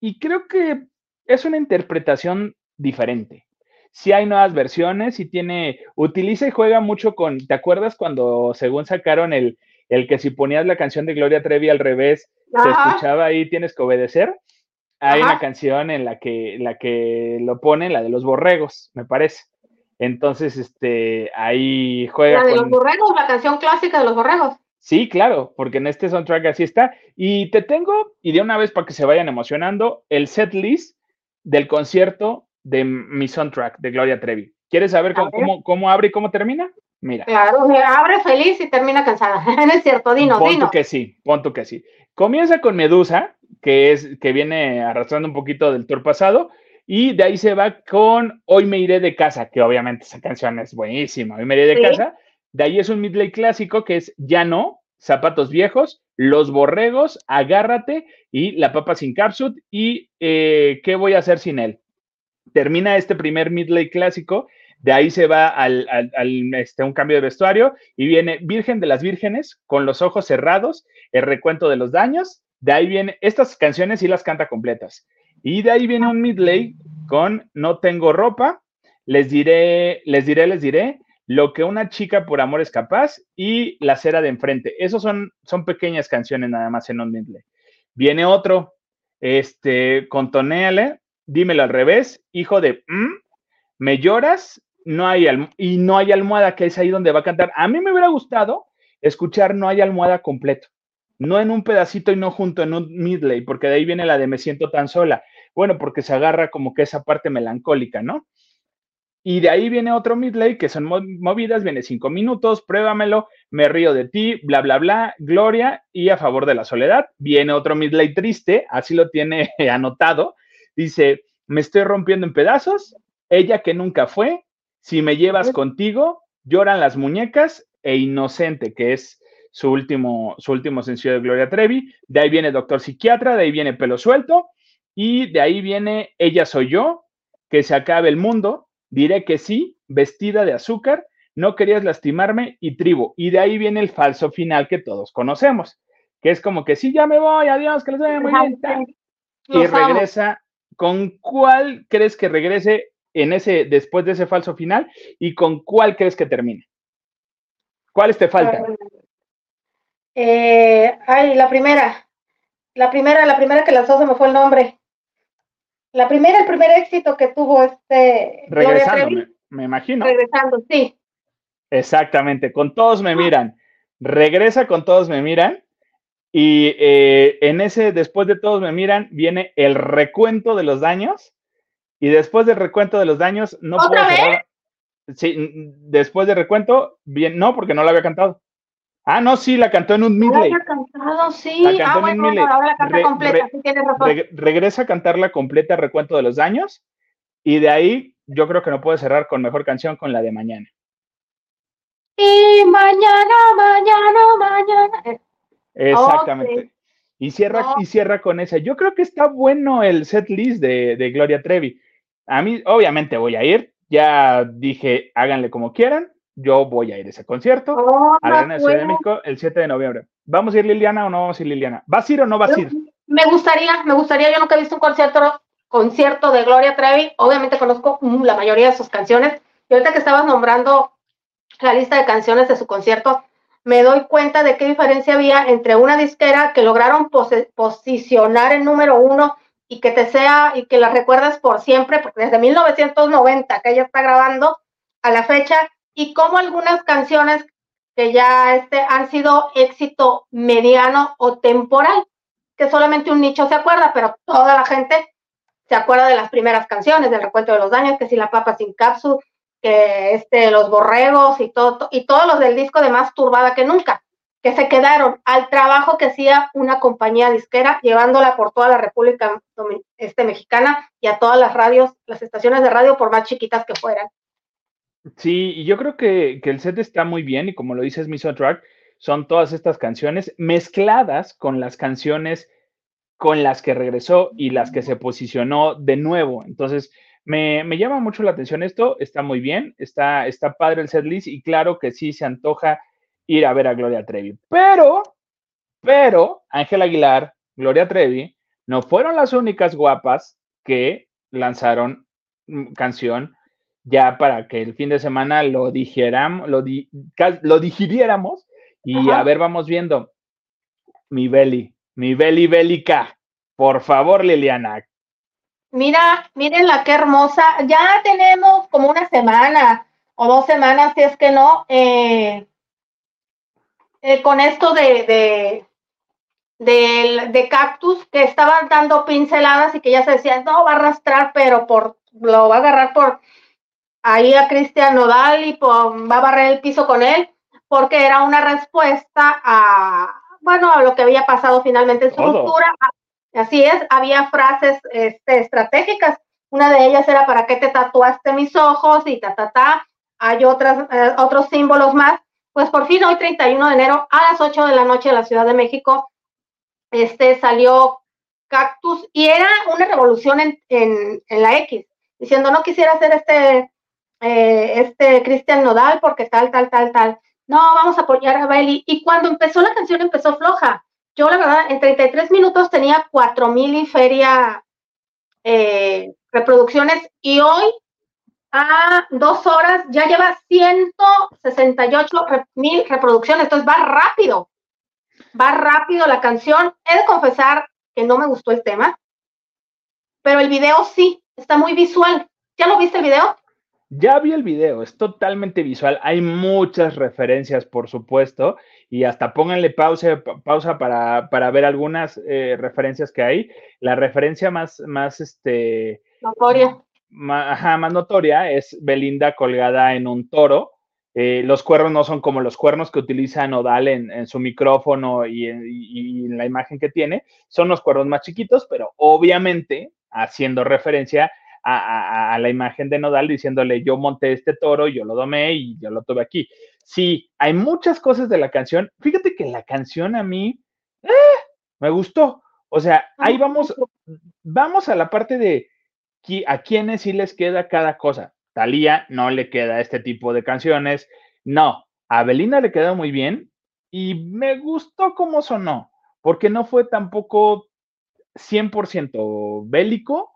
y creo que es una interpretación diferente. Si hay nuevas versiones y tiene, utiliza y juega mucho con, ¿te acuerdas cuando según sacaron el, el que si ponías la canción de Gloria Trevi al revés, se escuchaba ahí, tienes que obedecer? Hay una canción en la que, la que lo pone, la de los borregos, me parece. Entonces, este, ahí juega. La de los borregos, la canción clásica de los borregos. Sí, claro, porque en este soundtrack así está. Y te tengo, y de una vez para que se vayan emocionando, el set list del concierto de mi soundtrack de Gloria Trevi. ¿Quieres saber cómo, cómo, abre y cómo termina? Mira. Claro, abre feliz y termina cansada. no es cierto, dinos, Ponto que sí, punto que sí. Comienza con Medusa, que es que viene arrastrando un poquito del tour pasado, y de ahí se va con Hoy me iré de casa, que obviamente esa canción es buenísima. Hoy me iré de casa. De ahí es un midley clásico que es Ya no, Zapatos Viejos, Los Borregos, Agárrate y La Papa sin Capsut y eh, ¿Qué voy a hacer sin él? Termina este primer midley clásico, de ahí se va al, este, un cambio de vestuario y viene Virgen de las Vírgenes con los ojos cerrados, el recuento de los daños De ahí viene, estas canciones sí las canta completas. Y de ahí viene un midley con No tengo ropa, les diré, les diré, les diré, lo que una chica por amor es capaz y La cera de enfrente. Esos son, son pequeñas canciones nada más en un midley. Viene otro, este, contonéale, dímelo al revés, hijo de, mm, me lloras, no hay y no hay almohada, que es ahí donde va a cantar. A mí me hubiera gustado escuchar No hay almohada completo, no en un pedacito y no junto en un midley, porque de ahí viene la de Me siento tan sola. Bueno, porque se agarra como que esa parte melancólica, ¿no? Y de ahí viene otro midley que son movidas, viene cinco minutos, pruébamelo, me río de ti, bla, bla, bla, gloria y a favor de la soledad. Viene otro midley triste, así lo tiene anotado. Dice, me estoy rompiendo en pedazos, ella que nunca fue, si me llevas contigo, lloran las muñecas e inocente, que es su último, su último sencillo de Gloria Trevi. De ahí viene Doctor Psiquiatra, de ahí viene Pelo Suelto y de ahí viene Ella Soy Yo, que se acabe el mundo, Diré que sí, vestida de azúcar, no querías lastimarme y tribu. Y de ahí viene el falso final que todos conocemos, que es como que sí, ya me voy, adiós, que les vaya muy bien. Y regresa, ¿con cuál crees que regrese en ese, después de ese falso final? ¿Y con cuál crees que termine? ¿Cuáles te faltan? Eh, ay, la primera. La primera, la primera que lanzó se me fue el nombre. La primera, el primer éxito que tuvo este. Regresando, me, imagino. Regresando, sí. Exactamente, con todos me miran. Regresa con todos me miran. Y eh, en ese, después de todos me miran, viene el recuento de los daños. Y después del recuento de los daños, no ¿Otra puedo vez? Sí, después del recuento, bien, no, porque no lo había cantado. Ah, no, sí, la cantó en un midley. La cantado, sí. La cantó ah, en un midley. ahora la canta completa, sí tienes razón. regresa a cantarla completa, recuento de los daños, y de ahí yo creo que no puede cerrar con mejor canción con la de mañana. Y mañana, mañana, mañana. Exactamente. Y cierra, y cierra con esa. Yo creo que está bueno el set list de, de Gloria Trevi. A mí, obviamente, voy a ir. Ya dije, háganle como quieran yo voy a ir a ese concierto oh, a la Ciudad de México el 7 de noviembre. ¿Vamos a ir Liliana o no vamos a ir Liliana? ¿Vas a ir o no vas a ir? Me gustaría, me gustaría, yo nunca he visto un concierto, concierto de Gloria Trevi, obviamente conozco la mayoría de sus canciones, y ahorita que estabas nombrando la lista de canciones de su concierto, me doy cuenta de qué diferencia había entre una disquera que lograron posicionar en número uno y que te sea y que la recuerdas por siempre, porque desde 1990 que ella está grabando a la fecha y como algunas canciones que ya este, han sido éxito mediano o temporal, que solamente un nicho se acuerda, pero toda la gente se acuerda de las primeras canciones, del recuento de los daños, que si la papa sin cápsula, que este, los borregos y todo, y todos los del disco de más turbada que nunca, que se quedaron al trabajo que hacía una compañía disquera, llevándola por toda la República este, Mexicana y a todas las radios, las estaciones de radio, por más chiquitas que fueran. Sí, y yo creo que, el set está muy bien y como lo dices, mi soundtrack, son todas estas canciones mezcladas con las canciones con las que regresó y las que se posicionó de nuevo. Entonces, me, llama mucho la atención esto, está muy bien, está, está padre el set list y claro que sí se antoja ir a ver a Gloria Trevi. Pero, pero, Ángel Aguilar, Gloria Trevi, no fueron las únicas guapas que lanzaron mm, canción ya para que el fin de semana lo dijéramos, lo, lo digiriéramos y a ver, vamos viendo. Mi Beli, mi Beli Bélica, por favor, Liliana. Mira, la qué hermosa. Ya tenemos como una semana o dos semanas, si es que no, eh, eh, con esto de, de, de, cactus que estaban dando pinceladas y que ya se decía, no, va a arrastrar, pero por lo va a agarrar por ahí a Cristian Nodal y va a barrer el piso con él, porque era una respuesta a, bueno, a lo que había pasado finalmente en su ruptura. Así es, había frases este, estratégicas. Una de ellas era, ¿para qué te tatuaste mis ojos? Y ta, ta, ta. Hay otras, eh, otros símbolos más. Pues por fin, hoy 31 de enero, a las 8 de la noche en la Ciudad de México, este, salió Cactus y era una revolución en, en, en la X, diciendo, no quisiera hacer este eh, este Cristian Nodal porque tal, tal, tal, tal. No, vamos a apoyar a Bailey. Y cuando empezó la canción empezó floja. yo la verdad, en 33 minutos tenía 4000 y feria eh, reproducciones y hoy a dos horas ya lleva 168 mil reproducciones, entonces va rápido, va rápido la canción. He de confesar que no me gustó el tema, pero el video sí, está muy visual. ¿Ya lo viste el video? Ya vi el video, es totalmente visual. Hay muchas referencias, por supuesto, y hasta pónganle pausa, pausa para, para ver algunas eh, referencias que hay. La referencia más, más este. Notoria. Más, más notoria es Belinda colgada en un toro. Eh, los cuernos no son como los cuernos que utiliza Nodal en, en su micrófono y en, y en la imagen que tiene. Son los cuernos más chiquitos, pero obviamente haciendo referencia a, la imagen de Nodal diciéndole yo monté este toro, yo lo domé y yo lo tuve aquí. Sí, hay muchas cosas de la canción. Fíjate que la canción a mí eh, me gustó. O sea, ahí vamos, vamos a la parte de a quiénes sí les queda cada cosa. Talía no le queda este tipo de canciones. No, a Belinda le quedó muy bien y me gustó cómo sonó, porque no fue tampoco 100% bélico,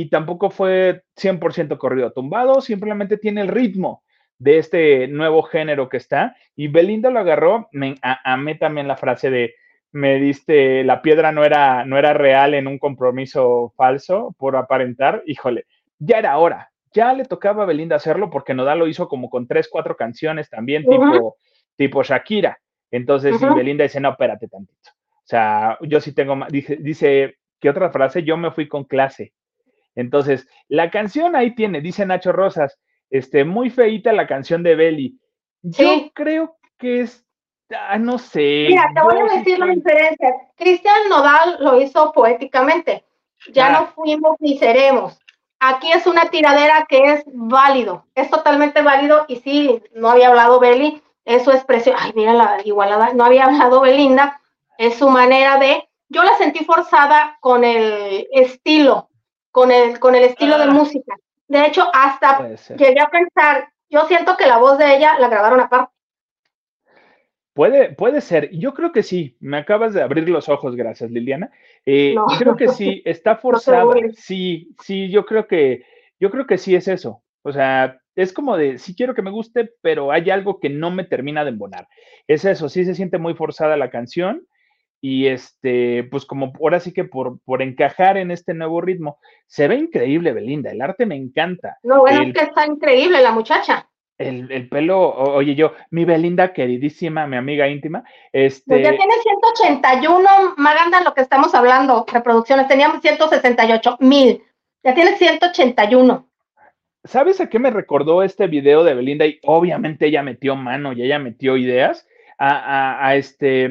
y tampoco fue 100% corrido tumbado, simplemente tiene el ritmo de este nuevo género que está. Y Belinda lo agarró, me, a, mí también la frase de, me diste, la piedra no era, no era real en un compromiso falso por aparentar, híjole, ya era hora, ya le tocaba a Belinda hacerlo porque Nodal lo hizo como con tres, cuatro canciones también, tipo, tipo Shakira. Entonces, Belinda dice, no, espérate tantito. O sea, yo sí tengo, dice, dice, ¿qué otra frase? Yo me fui con clase. Entonces, la canción ahí tiene, dice Nacho Rosas, este, muy feita la canción de Belly. Yo creo que es, ah, no sé. Mira, te voy a decir la diferencia. Cristian Nodal lo hizo poéticamente. Ya no fuimos ni seremos. Aquí es una tiradera que es válido, es totalmente válido y sí, no había hablado Belly, es su expresión, ay, mira la igualada, no había hablado Belinda, es su manera de, yo la sentí forzada con el estilo, con el, con el estilo de ah. música. De hecho, hasta llegué a pensar, yo siento que la voz de ella la grabaron aparte. Puede, puede ser, yo creo que sí, me acabas de abrir los ojos, gracias Liliana. Eh, creo que sí, está forzada, sí, sí, yo creo que, yo creo que sí es eso. O sea, es como de, sí quiero que me guste, pero hay algo que no me termina de embonar. Es eso, sí se siente muy forzada la canción y este, pues como ahora sí que por, por encajar en este nuevo ritmo, se ve increíble Belinda, el arte me encanta. No, bueno, es que está increíble la muchacha. El, el, pelo, oye yo, mi Belinda queridísima, mi amiga íntima, este... Pues ya tiene 181, Maganda, lo que estamos hablando, reproducciones, teníamos 168 mil, ya tiene 181. ¿Sabes a qué me recordó este video de Belinda? Y obviamente ella metió mano y ella metió ideas a, a este,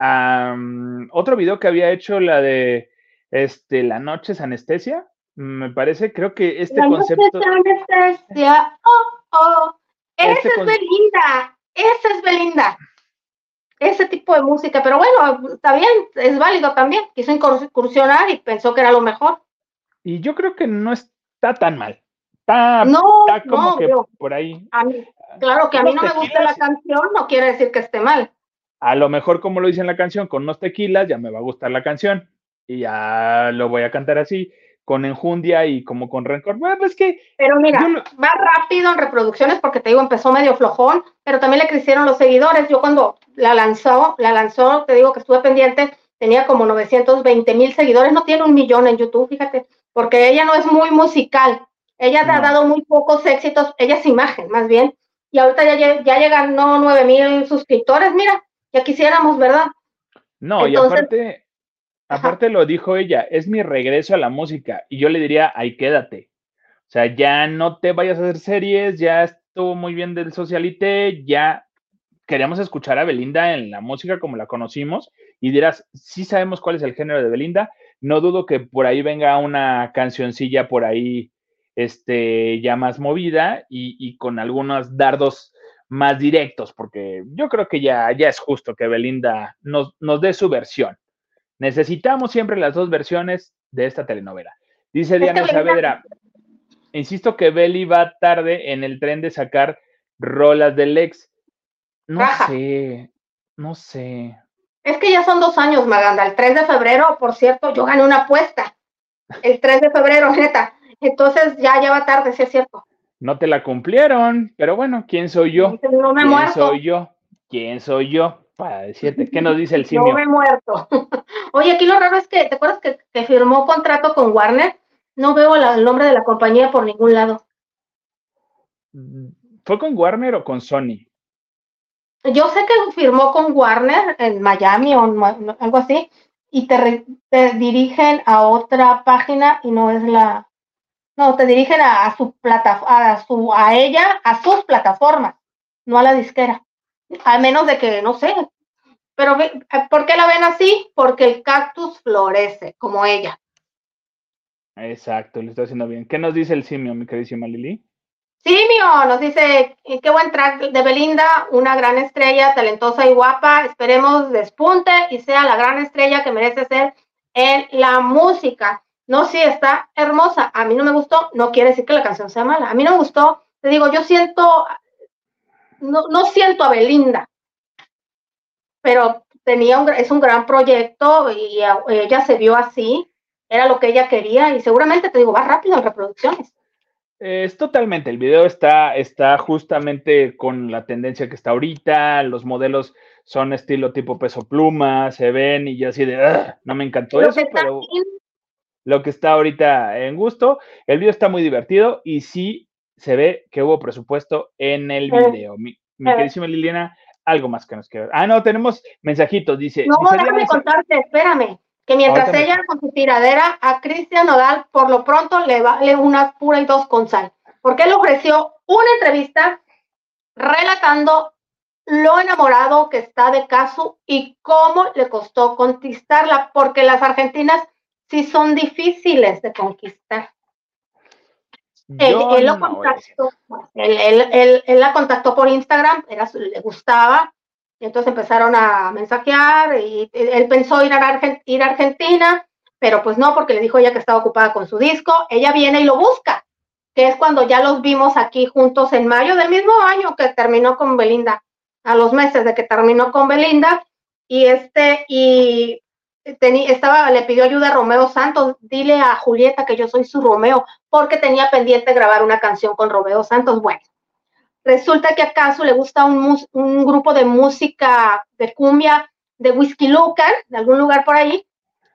otro video que había hecho, la de este, La noche es anestesia, me parece, creo que este concepto. anestesia, oh, oh. Este esa es Belinda, esa es Belinda. Ese tipo de música, pero bueno, está bien, es válido también. Quiso incursionar y pensó que era lo mejor. Y yo creo que no está tan mal. Está, no, como que por ahí. claro que a mí no me gusta la canción, no quiere decir que esté mal. A lo mejor, como lo dice en la canción, con unos tequilas ya me va a gustar la canción y ya lo voy a cantar así, con enjundia y como con rencor. Bueno, pues que. Pero mira, va rápido en reproducciones porque te digo, empezó medio flojón, pero también le crecieron los seguidores. Yo cuando la lanzó, la lanzó, te digo que estuve pendiente, tenía como 920 mil seguidores, no tiene un millón en YouTube, fíjate, porque ella no es muy musical. Ella te ha dado muy pocos éxitos, ella es imagen, más bien. Y ahorita ya, ya llegan, no, 9 mil suscriptores, mira, ya quisiéramos, ¿verdad? No, y aparte, aparte lo dijo ella, es mi regreso a la música. Y yo le diría, ahí quédate. O sea, ya no te vayas a hacer series, ya estuvo muy bien del socialité, ya queremos escuchar a Belinda en la música como la conocimos. Y dirás, sí sabemos cuál es el género de Belinda. No dudo que por ahí venga una cancioncilla por ahí, este, ya más movida y, y con algunos dardos más directos, porque yo creo que ya, ya es justo que Belinda nos, nos dé su versión. Necesitamos siempre las dos versiones de esta telenovela. Dice Diana Saavedra, insisto que Beli va tarde en el tren de sacar rolas del ex. No sé, no sé. Es que ya son dos años, Maganda. El 3 de febrero, por cierto, yo gané una apuesta. El 3 de febrero, neta. Entonces ya lleva tarde, sí es cierto. No te la cumplieron, pero bueno, ¿quién soy yo? No me ¿Quién soy yo? ¿Quién soy yo? Para decirte, ¿qué nos dice el simio? No me he muerto. Oye, aquí lo raro es que, ¿te acuerdas que, firmó contrato con Warner? No veo el nombre de la compañía por ningún lado. ¿Fue con Warner o con Sony? Yo sé que firmó con Warner en Miami o algo así, y te, dirigen a otra página y no es la, no, te dirigen a, su plataforma, a su, a ella, a sus plataformas, no a la disquera. Al menos de que, no sé, pero ¿por qué la ven así? Porque el cactus florece, como ella. Exacto, lo está haciendo bien. ¿Qué nos dice el simio, mi queridísima Lili? Simio nos dice, eh, qué buen track de Belinda, una gran estrella, talentosa y guapa. Esperemos despunte y sea la gran estrella que merece ser en la música. No, sí, está hermosa. A mí no me gustó, no quiere decir que la canción sea mala. A mí no me gustó. Te digo, yo siento, no, no siento a Belinda, pero tenía un, es un gran proyecto y ella se vio así, era lo que ella quería y seguramente, te digo, va rápido en reproducciones. Es totalmente, el video está, está justamente con la tendencia que está ahorita, los modelos son estilo tipo peso pluma, se ven y yo así de, no me encantó eso, pero lo que está ahorita en gusto, el video está muy divertido y sí se ve que hubo presupuesto en el video. Mi, mi queridísima Liliana, algo más que nos queda. Ah, no, tenemos mensajitos, dice. No, déjame contarte, espérame que mientras ella con su tiradera a Cristian Nodal por lo pronto le vale una pura y dos con sal, porque él ofreció una entrevista relatando lo enamorado que está de Casu y cómo le costó conquistarla, porque las argentinas sí son difíciles de conquistar. Él, lo contactó, él, la contactó por Instagram, era, le gustaba, y entonces empezaron a mensajear y él pensó ir a, ir a Argentina, pero pues no, porque le dijo ella que estaba ocupada con su disco. Ella viene y lo busca, que es cuando ya los vimos aquí juntos en mayo del mismo año que terminó con Belinda, a los meses de que terminó con Belinda. Y este, y tenía, estaba, le pidió ayuda a Romeo Santos, dile a Julieta que yo soy su Romeo, porque tenía pendiente grabar una canción con Romeo Santos. Bueno, Resulta que acaso le gusta un, un grupo de música de cumbia de Whisky Lucan, de algún lugar por ahí,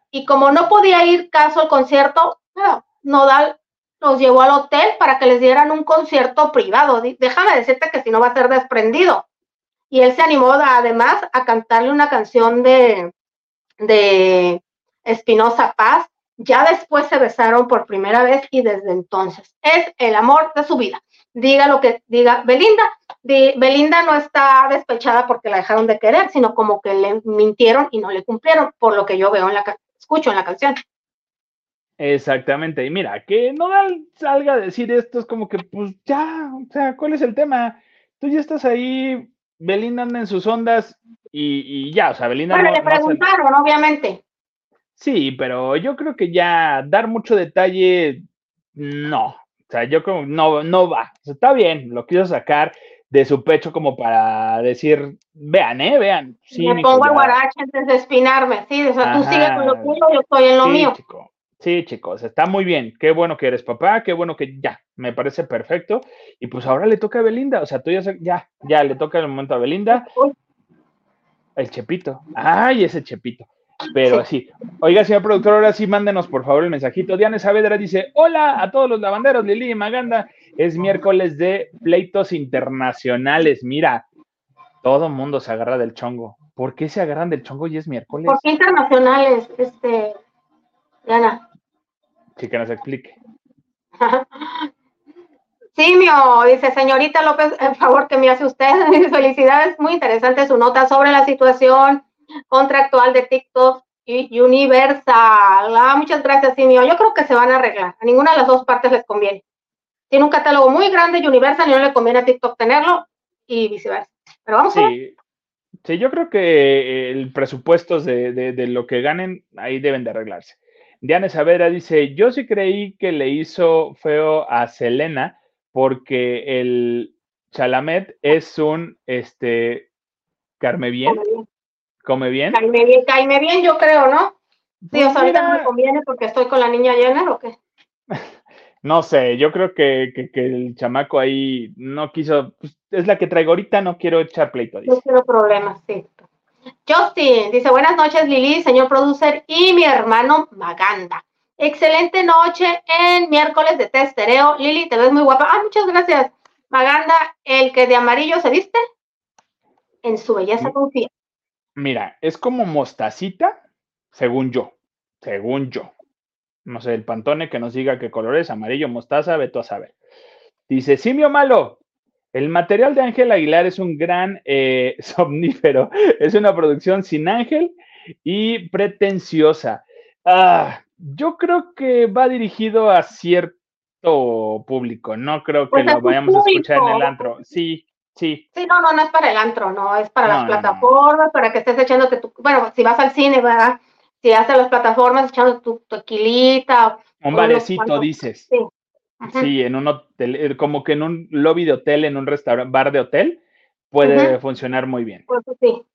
y como no podía ir caso al concierto, no, Nodal los llevó al hotel para que les dieran un concierto privado. Déjame decirte que si no va a ser desprendido. Y él se animó además a cantarle una canción de, de Espinosa Paz. Ya después se besaron por primera vez y desde entonces es el amor de su vida diga lo que diga Belinda. Belinda no está despechada porque la dejaron de querer, sino como que le mintieron y no le cumplieron, por lo que yo veo en la escucho en la canción. Exactamente, y mira, que no salga a decir esto es como que, pues ya, o sea, ¿cuál es el tema? Tú ya estás ahí, Belinda anda en sus ondas y, ya, o sea, Belinda. Bueno, le preguntaron, obviamente. Sí, pero yo creo que ya dar mucho detalle, no, o sea, yo como, no, no va. está bien, lo quiso sacar de su pecho como para decir, vean, ¿eh? Vean. Sí, Me pongo el guarache antes de espinarme, sí, o sea, tú sigues con lo tuyo, yo estoy en lo mío. Sí, chicos, está muy bien. Qué bueno que eres papá, qué bueno que ya, me parece perfecto. Y pues ahora le toca a Belinda, o sea, tú ya, ya, ya le toca el momento a Belinda. El Chepito. Ay, ese Chepito. Pero así. Oiga, señor productor, ahora sí mándenos por favor el mensajito. Diana Saavedra dice: Hola a todos los lavanderos, Lili y Maganda. Es miércoles de pleitos internacionales. Mira, todo el mundo se agarra del chongo. ¿Por qué se agarran del chongo y es miércoles? ¿Por qué internacionales, este, Diana? Sí, que nos explique. Simio, dice señorita López, el favor que me hace usted. Felicidades, muy interesante su nota sobre la situación contractual de TikTok y Universal. Ah, muchas gracias, Simio. Yo creo que se van a arreglar. A ninguna de las dos partes les conviene. Tiene un catálogo muy grande Universal y no le conviene a TikTok tenerlo y viceversa. Pero vamos a ver. Sí, yo creo que el presupuesto de, de, lo que ganen, ahí deben de arreglarse. Diana Savera dice, yo sí creí que le hizo feo a Selena porque el Chalamet es un, este, Carme bien ¿Come bien? Caime bien, caime bien, yo creo, ¿no? Sí, pues o sea, ahorita no me conviene porque estoy con la niña llena o qué. No sé, yo creo que, el chamaco ahí no quiso, pues, es la que traigo ahorita, no quiero echar pleito. No quiero problemas, sí. Justin dice, buenas noches Lili, señor producer y mi hermano Maganda. Excelente noche en miércoles de testereo. Lili, te ves muy guapa. Ah, muchas gracias. Maganda, el que de amarillo se viste, en su belleza confía. Mira, es como mostacita, según yo, según yo no sé, el Pantone que nos diga qué color es, amarillo, mostaza, veto a saber. Dice, simio malo, el material de Ángel Aguilar es un gran eh, somnífero, es una producción sin ángel y pretenciosa. Ah, yo creo que va dirigido a cierto público, no creo que pues lo vayamos a escuchar en el antro. Sí, sí. Sí, no, no, no es para el antro, no, es para las plataformas, para que estés echándote tu, bueno, si vas al cine, ¿verdad? si haces las plataformas echando tu tequilita. Un barecito, dices. Sí. Sí, en un hotel, eh, como que en un lobby de hotel, en un restaurante, bar de hotel, puede funcionar muy bien. Pues sí.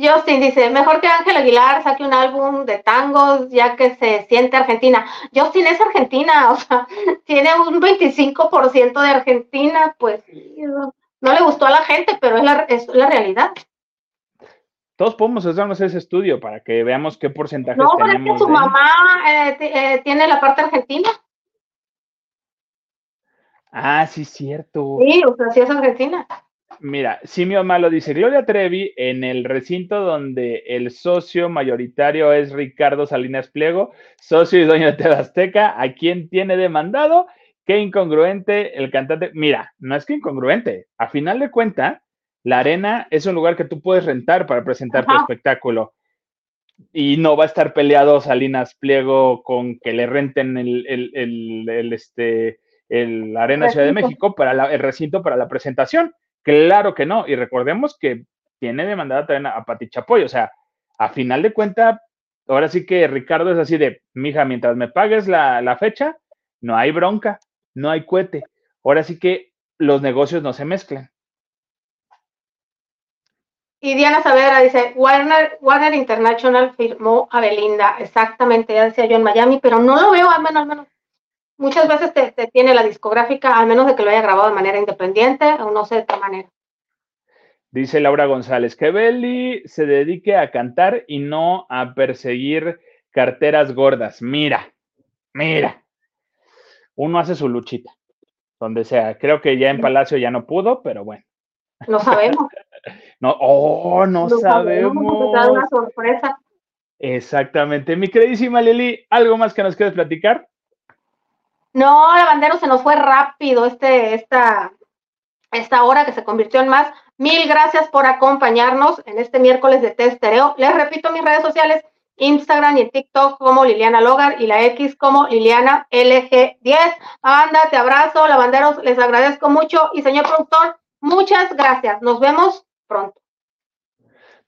Justin dice, mejor que Ángel Aguilar saque un álbum de tangos ya que se siente argentina. Justin es argentina, o sea, tiene un 25% de Argentina, pues no le gustó a la gente, pero es la, es la realidad. Todos podemos hacernos ese estudio para que veamos qué porcentaje no, tenemos. No, pero es que su mamá eh, eh, tiene la parte argentina. Ah, sí, cierto. Sí, o sea, sí es argentina. Mira, Simio Malo dice, Gloria Trevi, en el recinto donde el socio mayoritario es Ricardo Salinas Pliego, socio y dueño de Azteca, ¿a quién tiene demandado? Qué incongruente el cantante. Mira, no es que incongruente, a final de cuentas, la arena es un lugar que tú puedes rentar para presentar tu espectáculo. Y no va a estar peleado Salinas Pliego con que le renten el, el, este, el Arena Ciudad de México para el recinto para la presentación. Claro que no. Y recordemos que tiene demandada también a, Pati Chapoy. O sea, a final de cuentas, ahora sí que Ricardo es así de, mija, mientras me pagues la, la fecha, no hay bronca, no hay cohete. Ahora sí que los negocios no se mezclan. Y Diana Saavedra dice, Warner, Warner International firmó a Belinda, exactamente, ya decía yo en Miami, pero no lo veo, al menos, al menos. Muchas veces te, tiene la discográfica, al menos de que lo haya grabado de manera independiente, o no sé de qué manera. Dice Laura González, que Beli se dedique a cantar y no a perseguir carteras gordas. Mira, mira. Uno hace su luchita, donde sea. Creo que ya en Palacio ya no pudo, pero bueno. No sabemos. no, oh, no, sabemos. una sorpresa. Exactamente. Mi queridísima Lili, ¿algo más que nos quieres platicar? No, Lavandero se nos fue rápido este, esta, esta hora que se convirtió en más. Mil gracias por acompañarnos en este miércoles de Testereo. Les repito mis redes sociales, Instagram y TikTok como Liliana Logar y la X como Liliana LG10. Banda, te abrazo, lavanderos, les agradezco mucho. Y señor productor, Muchas gracias. Nos vemos pronto.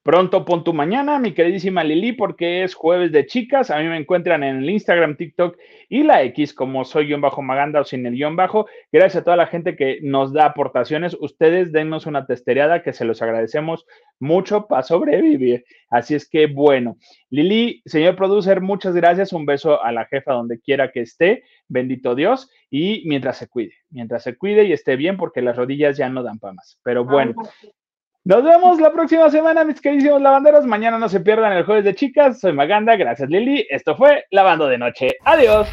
Pronto pon tu mañana, mi queridísima Lili, porque es jueves de chicas. A mí me encuentran en el Instagram, TikTok y la X como soy guion bajo Maganda o sin el guion bajo. Gracias a toda la gente que nos da aportaciones. Ustedes dennos una testereada que se los agradecemos mucho para sobrevivir. Así es que bueno, Lili, señor producer, muchas gracias. Un beso a la jefa donde quiera que esté. Bendito Dios. Y mientras se cuide, mientras se cuide y esté bien, porque las rodillas ya no dan para más. Pero bueno. Nos vemos la próxima semana, mis queridísimos lavanderos. Mañana no se pierdan el jueves de chicas. Soy Maganda, gracias Lili. Esto fue Lavando de Noche. Adiós.